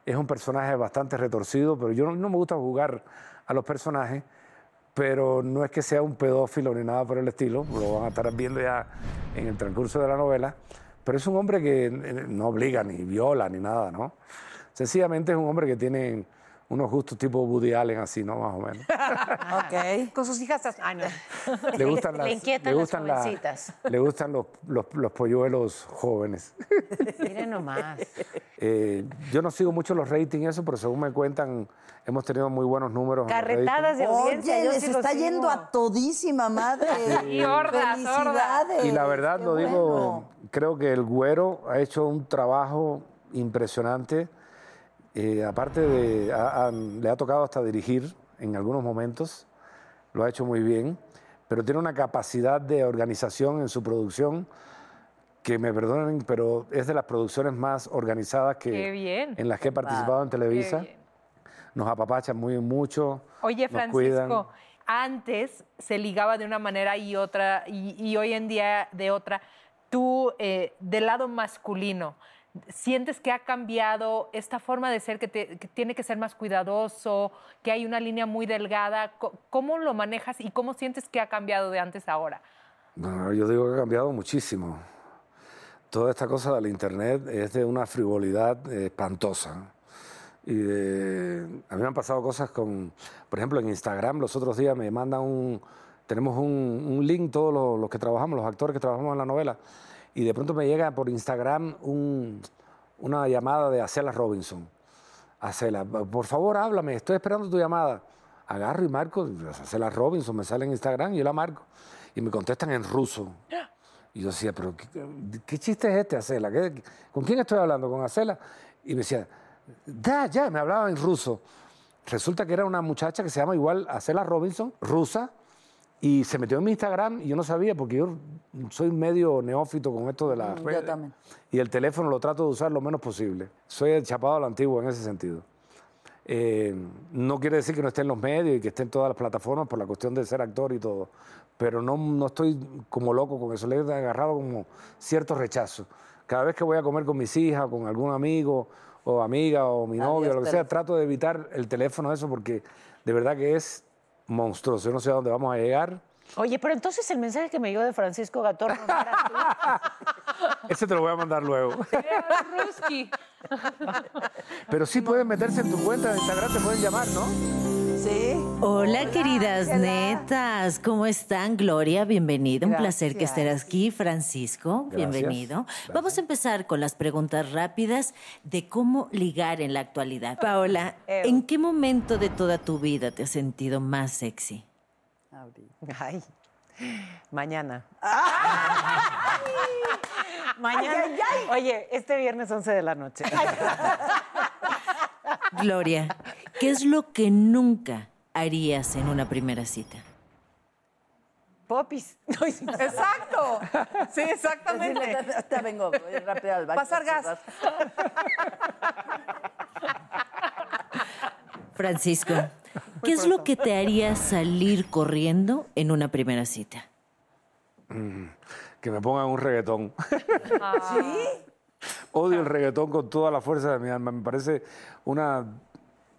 Es un personaje bastante retorcido, pero yo no, no me gusta jugar a los personajes pero no es que sea un pedófilo ni nada por el estilo, lo van a estar viendo ya en el transcurso de la novela, pero es un hombre que eh, no obliga ni viola ni nada, ¿no? Sencillamente es un hombre que tiene unos gustos tipo Woody Allen, así, ¿no? Más o menos. Ok. Con sus hijas. Ay, no. Le gustan Le las, inquietan le gustan las- jovencitas. le gustan los, los, los polluelos jóvenes. Miren nomás. Eh, yo no sigo mucho los ratings y eso, pero según me cuentan, hemos tenido muy buenos números. en Carretadas de audiencia. Oye, yo les sí lo está sigo. yendo a todísima madre. Y hordas, Felicidades. Y la verdad Qué lo digo, bueno. creo que el Güero ha hecho un trabajo impresionante. Eh, aparte de, le ha tocado hasta dirigir en algunos momentos, lo ha hecho muy bien, pero tiene una capacidad de organización en su producción que me perdonen, pero es de las producciones más organizadas que, bien. en las que he participado en Televisa. Nos apapachan muy mucho. Oye, nos cuidan. Francisco, antes se ligaba de una manera y otra, y, y hoy en día de otra. Tú, eh, del lado masculino, ¿sientes que ha cambiado esta forma de ser, que, tiene que ser más cuidadoso, que hay una línea muy delgada? ¿Cómo lo manejas y cómo sientes que ha cambiado de antes a ahora? No, yo digo que ha cambiado muchísimo. Toda esta cosa del Internet es de una frivolidad eh, espantosa. Y de- a mí me han pasado cosas con, por ejemplo, en Instagram los otros días me mandan un, tenemos un, un link todos los, los que trabajamos, los actores que trabajamos en la novela, y de pronto me llega por Instagram un- una llamada de Acela Robinson. Acela, por favor, háblame, estoy esperando tu llamada. Agarro y marco, Acela Robinson, me sale en Instagram y yo la marco. Y me contestan en ruso. Y yo decía, pero ¿qué, chiste es este, Acela? ¿Qué- ¿Con quién estoy hablando? ¿Con Acela? Y me decía, da, ya, me hablaba en ruso. Resulta que era una muchacha que se llama igual Acela Robinson, rusa, y se metió en mi Instagram y yo no sabía porque yo soy medio neófito con esto de las Mm, yo redes. también. Y el teléfono lo trato de usar lo menos posible. Soy el chapado a la antigua en ese sentido. Eh, no quiere decir que no esté en los medios y que esté en todas las plataformas por la cuestión de ser actor y todo, pero no, no estoy como loco con eso, le he agarrado como cierto rechazo. Cada vez que voy a comer con mis hijas, con algún amigo o amiga o mi Adiós, novio, lo que sea, trato de evitar el teléfono, eso, porque de verdad que es monstruoso. Yo no sé a dónde vamos a llegar. Oye, pero entonces el mensaje que me llegó de Francisco Gatorno no era tú. Ese te lo voy a mandar luego. Pero sí pueden meterse en tu cuenta de Instagram, te pueden llamar, ¿no? Sí. Hola, queridas netas, ¿cómo están? Gloria, bienvenida. Un placer que estés aquí. Francisco, Gracias. bienvenido. Vamos a empezar con las preguntas rápidas de cómo ligar en la actualidad. Paola, ¿en qué momento de toda tu vida te has sentido más sexy? Ay, mañana. Mañana. Oye, este viernes 11 de la noche. Gloria, ¿qué es lo que nunca harías en una primera cita? Popis. Exacto. Sí, exactamente. Decirle, Ahorita vengo, voy rápido al baño. Pasar gas. Francisco, ¿qué es lo que te haría salir corriendo en una primera cita? Que me pongan un reggaetón. ¿Sí? Odio el reggaetón con toda la fuerza de mi alma. Me parece una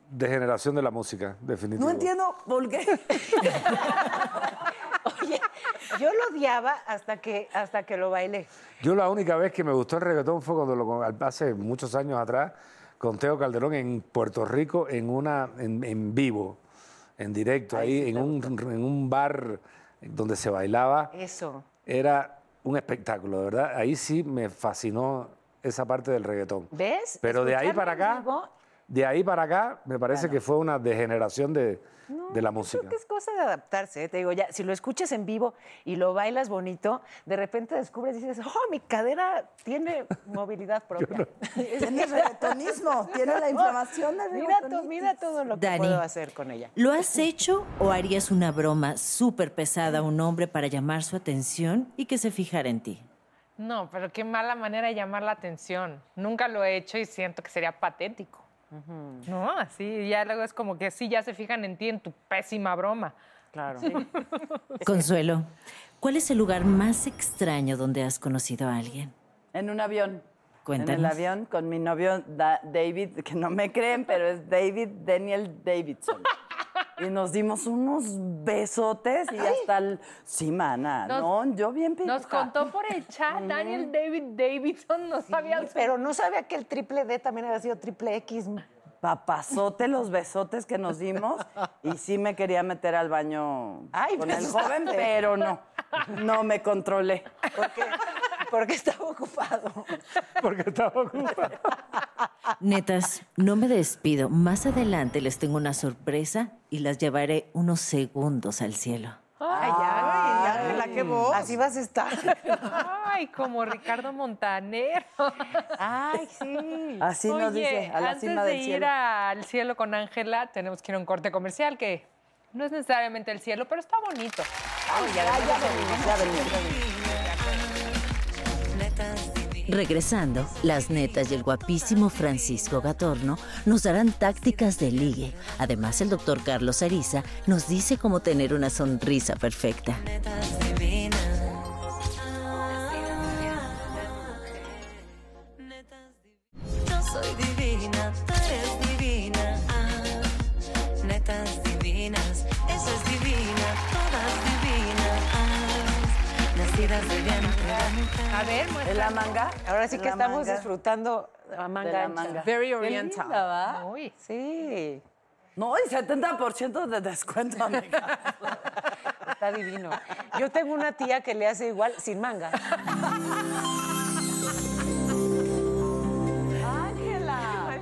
degeneración de la música, definitivamente. No entiendo por qué. Oye, yo lo odiaba hasta que, hasta que lo bailé. Yo la única vez que me gustó el reggaetón fue cuando lo, hace muchos años atrás con Teo Calderón en Puerto Rico en una en, en vivo, en directo ahí en un, en un bar donde se bailaba. Eso. Era un espectáculo, de verdad. Ahí sí me fascinó esa parte del reggaetón. ¿Ves? Pero de ahí para acá, vivo, de ahí para acá, me parece que fue una degeneración de, de la música. Creo que es cosa de adaptarse, ¿eh? te digo, ya, si lo escuchas en vivo y lo bailas bonito, de repente descubres y dices, oh, mi cadera tiene movilidad propia. Tiene reggaetonismo, tiene la inflamación de mira, to- mira todo lo que Dani. puedo hacer con ella. ¿Lo has hecho o harías una broma súper pesada a un hombre para llamar su atención y que se fijara en ti? No, pero qué mala manera de llamar la atención. Nunca lo he hecho y siento que sería patético. No, así ya luego es como que sí, ya se fijan en ti en tu pésima broma. Claro. Consuelo, ¿cuál es el lugar más extraño donde has conocido a alguien? En un avión. Cuéntanos. En el avión con mi novio Da- David, que no me creen, pero es David Daniel Davidson. Y nos dimos unos besotes y hasta el... Sí, mana. Nos- no, yo bien Nos pituca. contó por el chat Daniel David Davidson, no sabía. Pero no sabía que el triple D también había sido triple X. Papazote los besotes que nos dimos y sí me quería meter al baño Ay, con el joven, pero no. No me controlé. Porque, porque estaba ocupado. Porque estaba ocupado. Netas, no me despido. Más adelante les tengo una sorpresa y las llevaré unos segundos al cielo. Ay, ya, Ángela, qué voz. Así vas a estar. Ay, como Ricardo Montaner. Ay, sí. Así nos Oye, dice, a la antes cima de del ir cielo. al cielo con Ángela, tenemos que ir a un corte comercial que no es necesariamente el cielo, pero está bonito. Netas divinas. Regresando, las netas y el guapísimo Francisco Gatorno nos darán tácticas de ligue. Además, el doctor Carlos Ariza nos dice cómo tener una sonrisa perfecta. La manga? Ahora sí ¿En que la estamos manga? disfrutando la manga De la manga. Very Qué oriental. linda, ¿va? Uy, Sí, No, y 70% de descuento, amiga. está divino. Yo tengo una tía que le hace igual sin manga.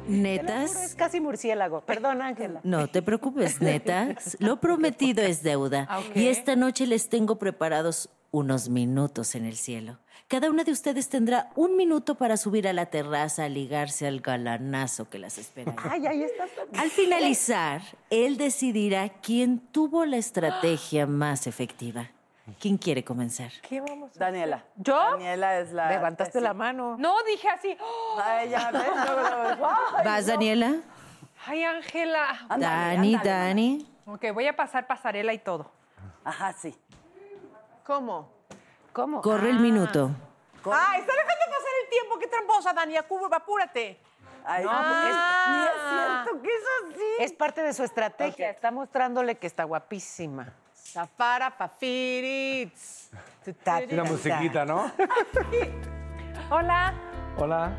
¿Netas? Es casi murciélago. Perdón, Ángela. No te preocupes, netas. Lo prometido es deuda. Y esta noche les tengo preparados unos minutos en el cielo. Cada una de ustedes tendrá un minuto para subir a la terraza a ligarse al galanazo que las espera. Ay, ahí estás. Al finalizar, él decidirá quién tuvo la estrategia más efectiva. ¿Quién quiere comenzar? ¿Qué vamos a Daniela. ¿Yo? Daniela es la. Levantaste la mano. No, dije así. ¡oh! Ay, ya ves. Ay, ¿Vas, Daniela? Ay, Ángela. Dani, ándale. Dani. Ok, voy a pasar pasarela y todo. Ajá, sí. ¿Cómo? ¿Cómo? Corre el minuto. Ah, está dejando pasar el tiempo. Qué tramposa, Dani. Acu- Apúrate. Ay, No, no, porque es- ni es cierto que es así. Es parte de su estrategia. Está mostrándole que está guapísima. Zafara, Fafiritz. Y la musiquita, ¿no? Hola. Hola.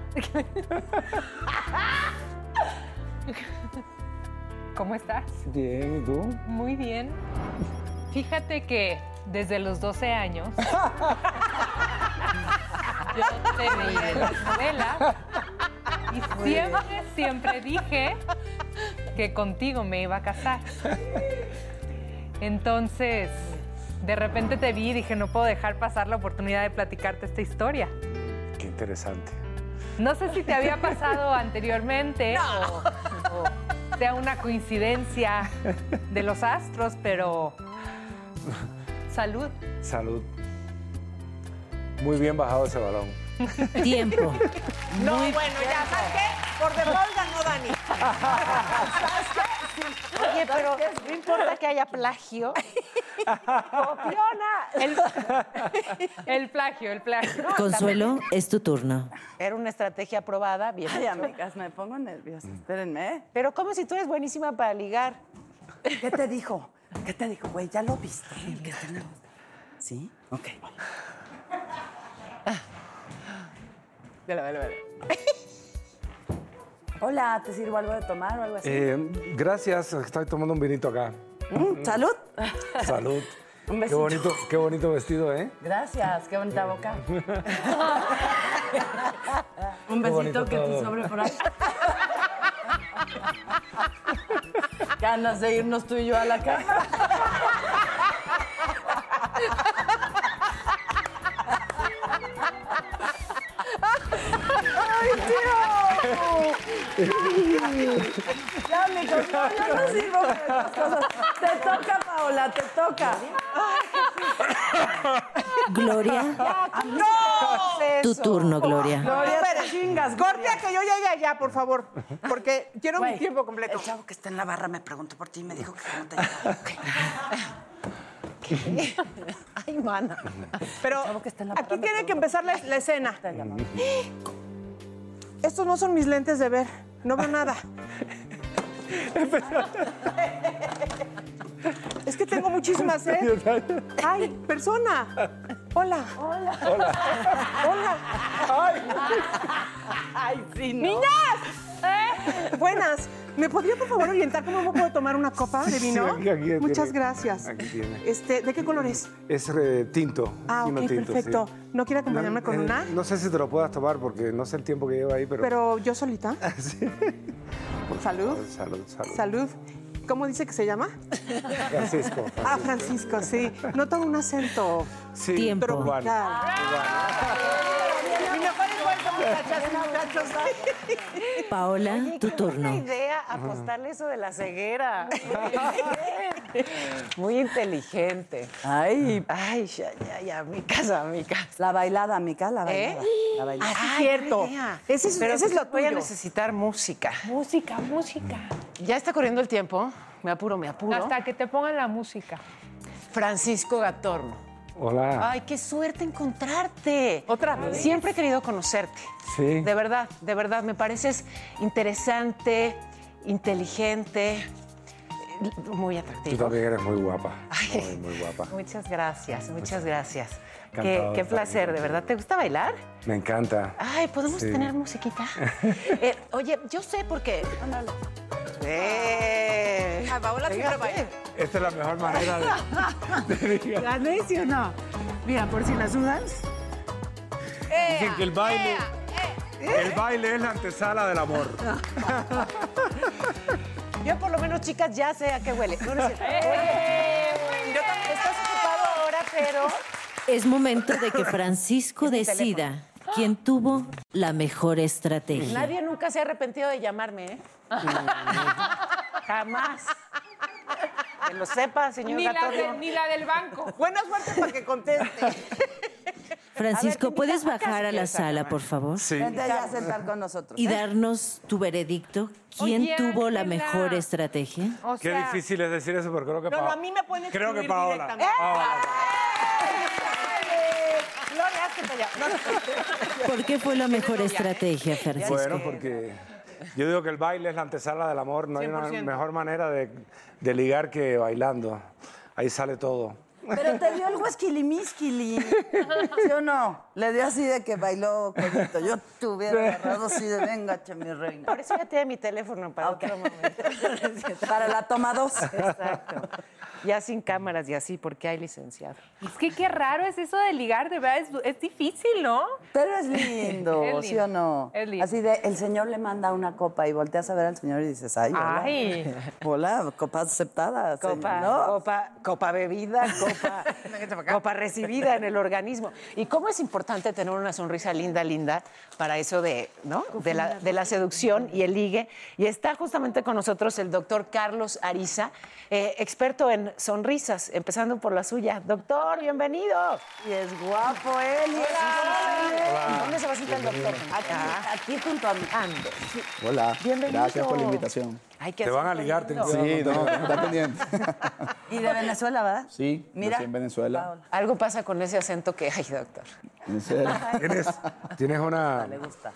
¿Cómo estás? Bien, ¿y tú? Muy bien. Fíjate que desde los 12 años yo te veía en la escuela y siempre, siempre dije que contigo me iba a casar. Entonces, de repente te vi y dije, no puedo dejar pasar la oportunidad de platicarte esta historia. Qué interesante. No sé si te había pasado anteriormente o, o sea una coincidencia de los astros, pero salud. Salud. Muy bien bajado ese balón. Tiempo. No, bueno, ya, ¿sabes qué? Por default ganó Dani. Oye, pero no importa que haya plagio. Copiona. El, el plagio, el plagio. Consuelo, es tu turno. Era una estrategia probada, bien. Ay, hecho. amigas, me pongo nerviosa. Espérenme. Pero ¿cómo si tú eres buenísima para ligar? ¿Qué te dijo? ¿Qué te dijo, güey? ¿Ya lo viste? Que tenemos. ¿Sí? Ok. Vela, vela, vela. Hola, ¿te sirvo algo de tomar o algo así? Eh, gracias, estoy tomando un vinito acá. Mm, ¿Salud? Salud. Un Qué besito. bonito, qué bonito vestido, ¿eh? Gracias, qué bonita boca. Un Qué besito que te todo. sobre por ahí. Ganas de irnos tú y yo a la cama. No, yo no sirvo para estas cosas. Te toca, Paola, te toca. Gloria, ¡No! tu turno, Gloria. Gloria, te chingas, Corte a que yo llegue allá, por favor. Porque quiero mi tiempo completo. El chavo que está en la barra me preguntó por ti y me dijo que cómo te llamaba. Ay, mana. Pero aquí tiene que empezar la, la escena. Estos no son mis lentes de ver. No veo nada. Es que tengo muchísima sed. Ay, persona. Hola. Hola. Hola. Ay, sí, no. ¡Niñas! ¿Eh? Buenas. ¿Me podría, por favor, orientar cómo me puedo tomar una copa de Sí, vino? aquí- aquí tiene. Muchas gracias. Aquí tiene. Este, ¿De qué color es? Es eh, tinto. Ah, vino ok, tinto, perfecto. sí. ¿No quiere acompañarme con eh, una? No sé si te lo puedas tomar porque no sé el tiempo que lleva ahí, pero. Pero yo solita. Sí. Salud. Salud, salud. Salud. ¿Cómo dice que se llama? Francisco. Ah, Francisco, sí. Noto un acento Sí, Tiempo. tropical. Mi mejor esfuerzo, muchachas y muchachos. Paola, tu Una turno. idea apostarle eso de la ceguera. Muy inteligente. Ay, Ay, ya, ya, ya, mi casa, mi casa. la bailada, mica, la bailada. La bailada. Ah, sí, cierto. Ese es, Pero ese es lo voy a tuyo. necesitar música. Música, música. Ya está corriendo el tiempo. Me apuro, me apuro. Hasta que te pongan la música. Francisco Gatorno. Hola. Ay, qué suerte encontrarte. Otra vez. Siempre he querido conocerte. Sí. De verdad, de verdad, me pareces interesante, inteligente, muy Tú atractivo. también eres muy guapa. Ay. Muy, muy guapa. Muchas gracias, muchas gracias. Qué, qué placer, de verdad. ¿Te gusta bailar? Me encanta. Ay, ¿podemos Sí. tener musiquita? Eh, oye, yo sé por qué. Ándale. Eh. Ah, Paola siempre baila. Esta es la mejor manera de. de. ¿Gané, sí o no? Mira, por si las dudas. Dicen que el baile. El baile es la antesala del amor. Yo por lo menos, chicas, ya sé a qué huele. No, no es cierto. Oye, yo también estás ocupado ahora, pero... Es momento de que Francisco decida quién tuvo la mejor estrategia. Nadie nunca se ha arrepentido de llamarme, ¿eh? Jamás. Que lo sepa, señor Ni la, de- ni la del banco. Buena suerte para que conteste. Francisco, A ver, ¿puedes bajar a la ¿qué sala, por favor? Sí. Vente allá a sentar con nosotros. Y ¿eh? darnos tu veredicto. ¿Quién Oye, tuvo la mejor estrategia? O Qué difícil es decir eso, pero creo que No, no, Paola- a mí me pueden Creo que Paola. directamente. Paola. Gloria, hazte para allá. No, no. ¿Por qué fue la mejor estrategia, Francisco? Bueno, porque yo digo que el baile es la antesala del amor. No hay una 100%. mejor manera de, de ligar que bailando. Ahí sale todo. Pero te dio el huesquilimisquili. ¿Sí o no? Le dio así de que bailó codito. Yo te hubiera agarrado así de venga, che, mi reina. Por eso ya tiene mi teléfono para otro momento. Para la toma dos. Exacto. Ya sin cámaras y así, porque hay licenciado. es que qué raro es eso de ligar, de verdad, es, es difícil, ¿no? Pero es lindo, Es ¿sí lindo, o no? es lindo. Así de, el señor le manda una copa y volteas a ver al señor y dices, ay, hola. Ay. Hola, copa aceptada. señor, Copa, ¿no? copa, copa bebida, copa, copa recibida en el organismo. ¿Y cómo es importante tener una sonrisa linda, linda, para eso de, ¿no? de, la, de la seducción y el ligue? Y está justamente con nosotros el doctor Carlos Ariza, eh, experto en sonrisas, empezando por la suya. Doctor, bienvenido. Y es guapo él. es Hola. ¿Dónde se va a sentar el doctor? Aquí, aquí junto a mí. Ande. Hola, Bienvenido. gracias por la invitación. Ay, Te van a ligar. Sí, no, está pendiente. Y de Venezuela, ¿verdad? Sí, Mira. en Venezuela. Paola. Algo pasa con ese acento que, ay, doctor. En serio. Tienes, tienes una, Le gusta.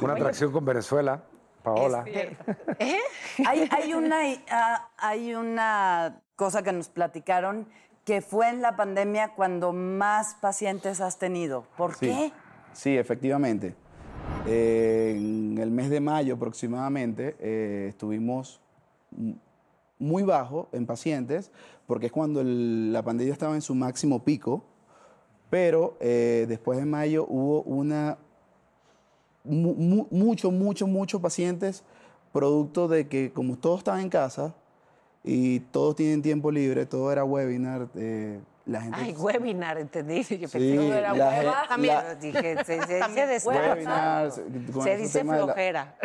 una atracción con Venezuela, Paola. ¿Eh? Hay, hay una, ah, hay una cosa que nos platicaron que fue en la pandemia cuando más pacientes has tenido. ¿Por Sí. qué? Sí, efectivamente. Eh, en el mes de mayo aproximadamente eh, estuvimos muy bajo en pacientes porque es cuando el- la pandemia estaba en su máximo pico, pero eh, después de mayo hubo una mu- mu- mucho, mucho, muchos pacientes producto de que como todos estaban en casa y todos tienen tiempo libre, todo era webinar, eh, la gente... Ay, webinar, entendí. Yo pensé Sí, que era la hueva. ge- También la- dije, se, se dice después. Webinar, se- dice la- flojera.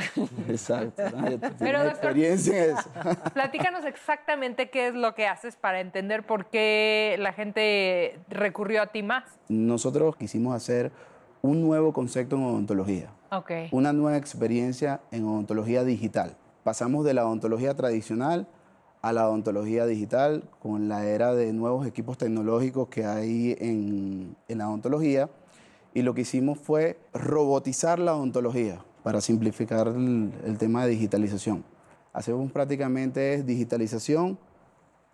Exacto. ¿no? Pero, doctor- experiencia en eso. Platícanos exactamente qué es lo que haces para entender por qué la gente recurrió a ti más. Nosotros quisimos hacer un nuevo concepto en odontología, Ok. una nueva experiencia en odontología digital. Pasamos de la odontología tradicional a la odontología digital con la era de nuevos equipos tecnológicos que hay en, en la odontología. Y lo que hicimos fue robotizar la odontología para simplificar el, el tema de digitalización. Hacemos prácticamente es digitalización,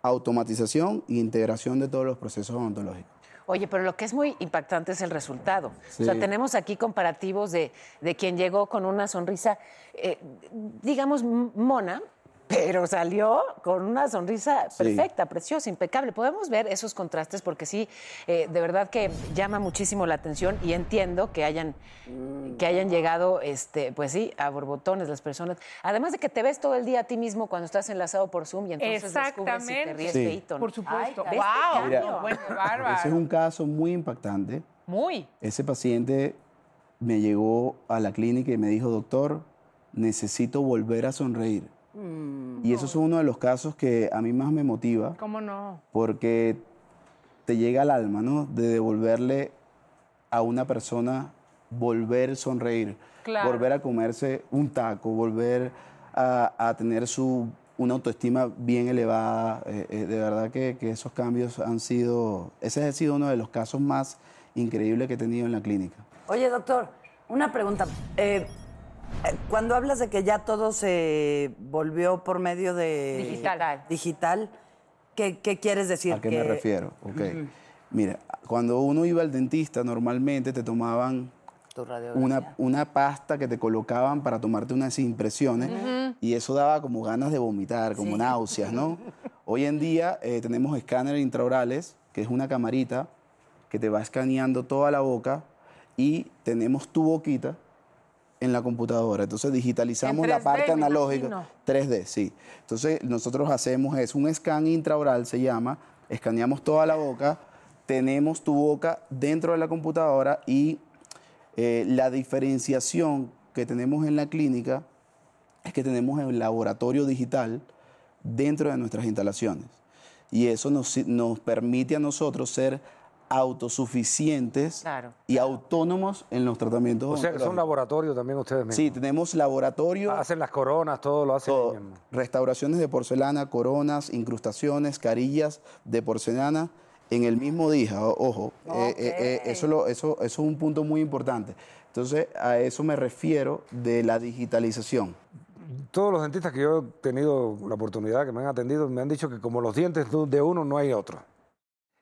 automatización e integración de todos los procesos odontológicos. Oye, pero lo que es muy impactante es el resultado. O sea, Sí. tenemos aquí comparativos de, de quien llegó con una sonrisa, eh, digamos, mona, pero salió con una sonrisa Sí. perfecta, preciosa, impecable. Podemos ver esos contrastes porque sí, eh, de verdad que llama muchísimo la atención y entiendo que hayan, que hayan llegado, este, pues sí, a borbotones las personas. Además de que te ves todo el día a ti mismo cuando estás enlazado por Zoom y entonces descubres si te ríes Sí. feíto, ¿no? Por supuesto. Ay, ¡Wow! Mira, bueno, bárbaro. Ese es un caso muy impactante. Muy. Ese paciente me llegó a la clínica y me dijo, doctor, necesito volver a sonreír. Y eso es uno de los casos que a mí más me motiva ¿Cómo no? porque te llega al alma, ¿no? De devolverle a una persona volver a sonreír, Claro. volver a comerse un taco, volver a, a tener su, una autoestima bien elevada. Eh, eh, de verdad que, que esos cambios han sido, ese ha sido uno de los casos más increíbles que he tenido en la clínica. Oye, doctor, una pregunta. Eh, eh, cuando hablas de que ya todo se volvió por medio de... Digital. Digital, ¿qué, qué quieres decir? ¿A qué Que- me refiero? Ok. Mira, cuando uno iba al dentista, normalmente te tomaban una, una pasta que te colocaban para tomarte unas impresiones y eso daba como ganas de vomitar, como náuseas, ¿no? Hoy en día eh, tenemos escáneres intraorales, que es una camarita que te va escaneando toda la boca y tenemos tu boquita en la computadora. Entonces digitalizamos En la 3D, parte analógica. imagino. 3D, sí. Entonces nosotros hacemos es un scan intraoral, se llama, escaneamos toda la boca, tenemos tu boca dentro de la computadora y eh, la diferenciación que tenemos en la clínica es que tenemos el laboratorio digital dentro de nuestras instalaciones. Y eso nos, nos permite a nosotros ser autosuficientes Claro, y autónomos en los tratamientos O sea que son laboratorios también ustedes mismos. Sí, tenemos laboratorio, Hacen las coronas, todo lo hacen todo, ellos mismos. restauraciones de porcelana, coronas, incrustaciones, carillas de porcelana en el mismo día, ojo, eh, eh, eh, eso, lo- eso, eso es un punto muy importante. Entonces, a eso me refiero de la digitalización. Todos los dentistas que yo he tenido la oportunidad, que me han atendido, me han dicho que como los dientes de uno no hay otro.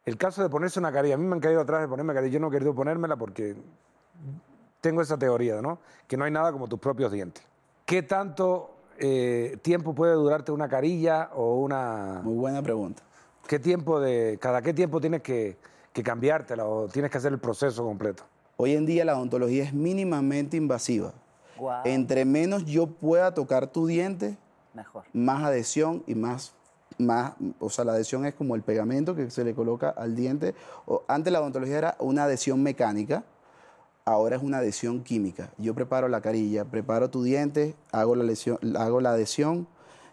El caso de ponerse una carilla, a mí me han caído atrás de ponerme carilla, yo no he querido ponérmela porque tengo esa teoría, ¿no? Que no hay nada como tus propios dientes. ¿Qué tanto eh, tiempo puede durarte una carilla o una... Muy buena pregunta. ¿Qué tiempo de... cada qué tiempo tienes que, que cambiártela o tienes que hacer el proceso completo? Hoy en día la odontología es mínimamente invasiva. Entre menos yo pueda tocar tu diente, Mejor. más adhesión y más, más, o sea, la adhesión es como el pegamento que se le coloca al diente. O, antes la odontología era una adhesión mecánica, ahora es una adhesión química. Yo preparo la carilla, preparo tu diente, hago la, lesión, hago la adhesión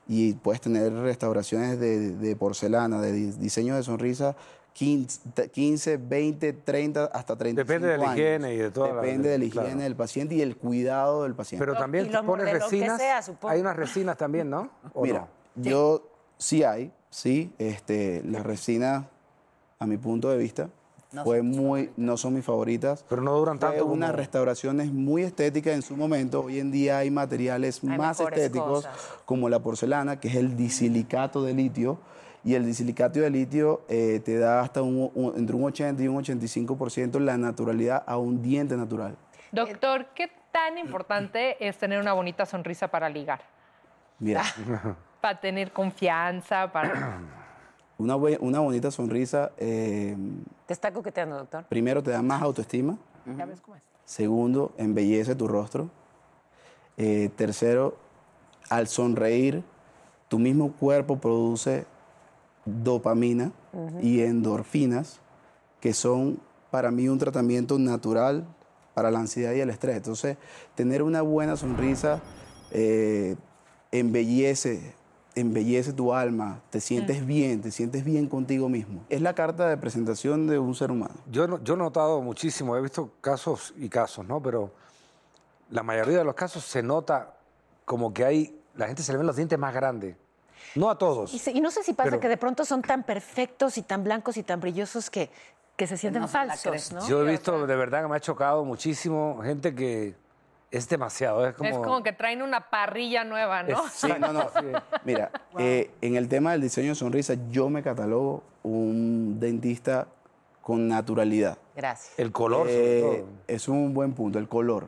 y puedes tener restauraciones de, de porcelana, de di- diseño de sonrisa. 15, 15, 20, 30, hasta 35 Depende de la años. higiene y de toda la- Depende de la higiene claro. del paciente y el cuidado del paciente. Pero también te pones resinas. sea, supongo. hay unas resinas también, ¿no? ¿O Mira, no? yo sí hay, sí, este, las resinas, a mi punto de vista, fue muy, no son mis favoritas. Pero no duran Fue tanto como- unas restauraciones muy estéticas en su momento. Hoy en día hay materiales Hay más estéticos, cosas. como la porcelana, que es el disilicato de litio. Y el disilicato de litio eh, te da hasta un, un- entre un 80 y un 85% la naturalidad a un diente natural. Doctor, ¿qué tan importante es tener una bonita sonrisa para ligar? Mira, Para tener confianza, para... una, una bonita sonrisa, eh, Te está coqueteando, doctor. primero te da más autoestima. Ya ves cómo es. Segundo, embellece tu rostro. Eh, tercero, al sonreír, tu mismo cuerpo produce dopamina y endorfinas, que son para mí un tratamiento natural para la ansiedad y el estrés. Entonces, tener una buena sonrisa eh, embellece, embellece tu alma, te sientes bien, te sientes bien contigo mismo. Es la carta de presentación de un ser humano. Yo, no- yo he notado muchísimo, he visto casos y casos, ¿no? Pero la mayoría de los casos se nota como que hay, la gente se le ven los dientes más grandes. No a todos. Y, se- y no sé si pasa Pero- que de pronto son tan perfectos y tan blancos y tan brillosos que, que se sienten no falsos. ¿no? Yo he visto, de verdad que me ha chocado muchísimo gente que es demasiado. Es como, Es como que traen una parrilla nueva, ¿no? Sí, no, no. Mira, eh, en el tema del diseño de sonrisa, yo me catalogo un dentista con naturalidad. Gracias. el color, sobre Eh, todo. es un buen punto, el color.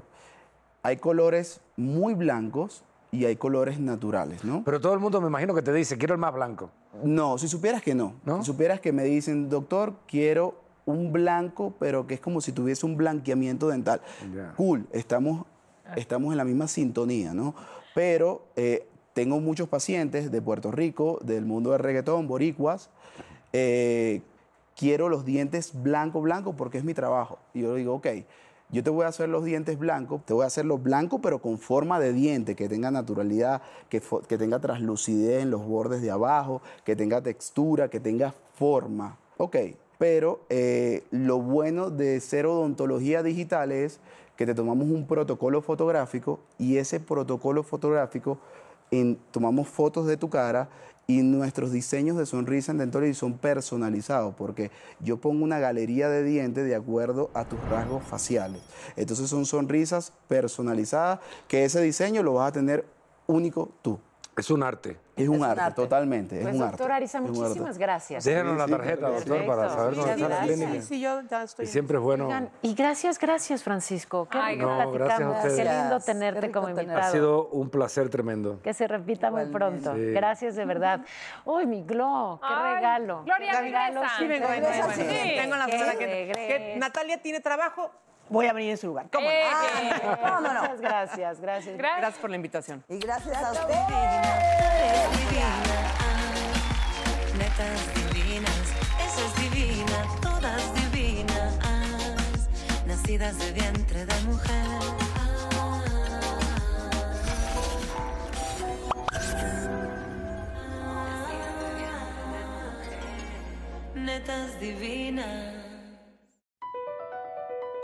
Hay colores muy blancos y hay colores naturales, ¿no? Pero todo el mundo me imagino que te dice, quiero el más blanco. No, si supieras que no. ¿No? Si supieras que me dicen, doctor, quiero un blanco, pero que es como si tuviese un blanqueamiento dental. Cool, estamos, estamos en la misma sintonía, ¿no? Pero eh, tengo muchos pacientes de Puerto Rico, del mundo del reggaetón, boricuas. eh, quiero los dientes blanco, blanco, porque es mi trabajo. Y yo digo, ok, yo te voy a hacer los dientes blancos, te voy a hacer los blancos, pero con forma de diente, que tenga naturalidad, que, que tenga translucidez en los bordes de abajo, que tenga textura, que tenga forma. Ok, pero eh, lo bueno de ser odontología digital es que te tomamos un protocolo fotográfico y ese protocolo fotográfico tomamos fotos de tu cara y nuestros diseños de sonrisa en Dentology son personalizados porque yo pongo una galería de dientes de acuerdo a tus rasgos faciales. Entonces son sonrisas personalizadas que ese diseño lo vas a tener único tú. Es un arte. Es un, arte, arte. totalmente. Pues es un doctor arte. Arisa, muchísimas gracias. Déjenos la sí, tarjeta, doctor, perfecto. para saber Sí, dónde está la clínica. Sí, yo ya estoy. Y siempre es bueno. Oigan, y gracias, gracias, Francisco. Qué Ay, rico no, gracias a platicamos. Qué lindo tenerte como invitado. Ha sido un placer tremendo. Que se repita muy pronto. Sí. Gracias de verdad. Uy, mi Glo, qué Ay, regalo. Gloria, Qué regalo regresa. Sí, vengo, vengo. Sí. Tengo la persona que, Regresa. que Natalia tiene trabajo, voy a venir en su lugar. ¿Cómo no? Eh, Ah. Muchas gracias, gracias. Gracias. Gracias por la invitación. Y gracias a usted. Eres divina, ah, netas divinas, esa es divina, todas divinas, nacidas de vientre de mujer. Netas divinas.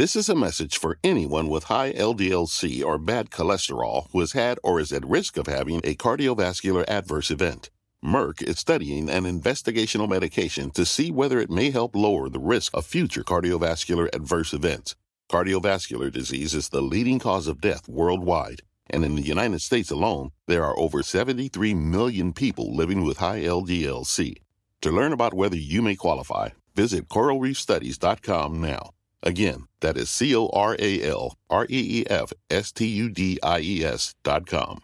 This is a message for anyone with high LDLC or bad cholesterol who has had or is at risk of having a cardiovascular adverse event. Merck is studying an investigational medication to see whether it may help lower the risk of future cardiovascular adverse events. Cardiovascular disease is the leading cause of death worldwide, and in the United States alone, there are over 73 million people living with high LDLC. To learn about whether you may qualify, visit coralreefstudies.com now. Again, that is C O R A L R E E F S T U D I E S dot com.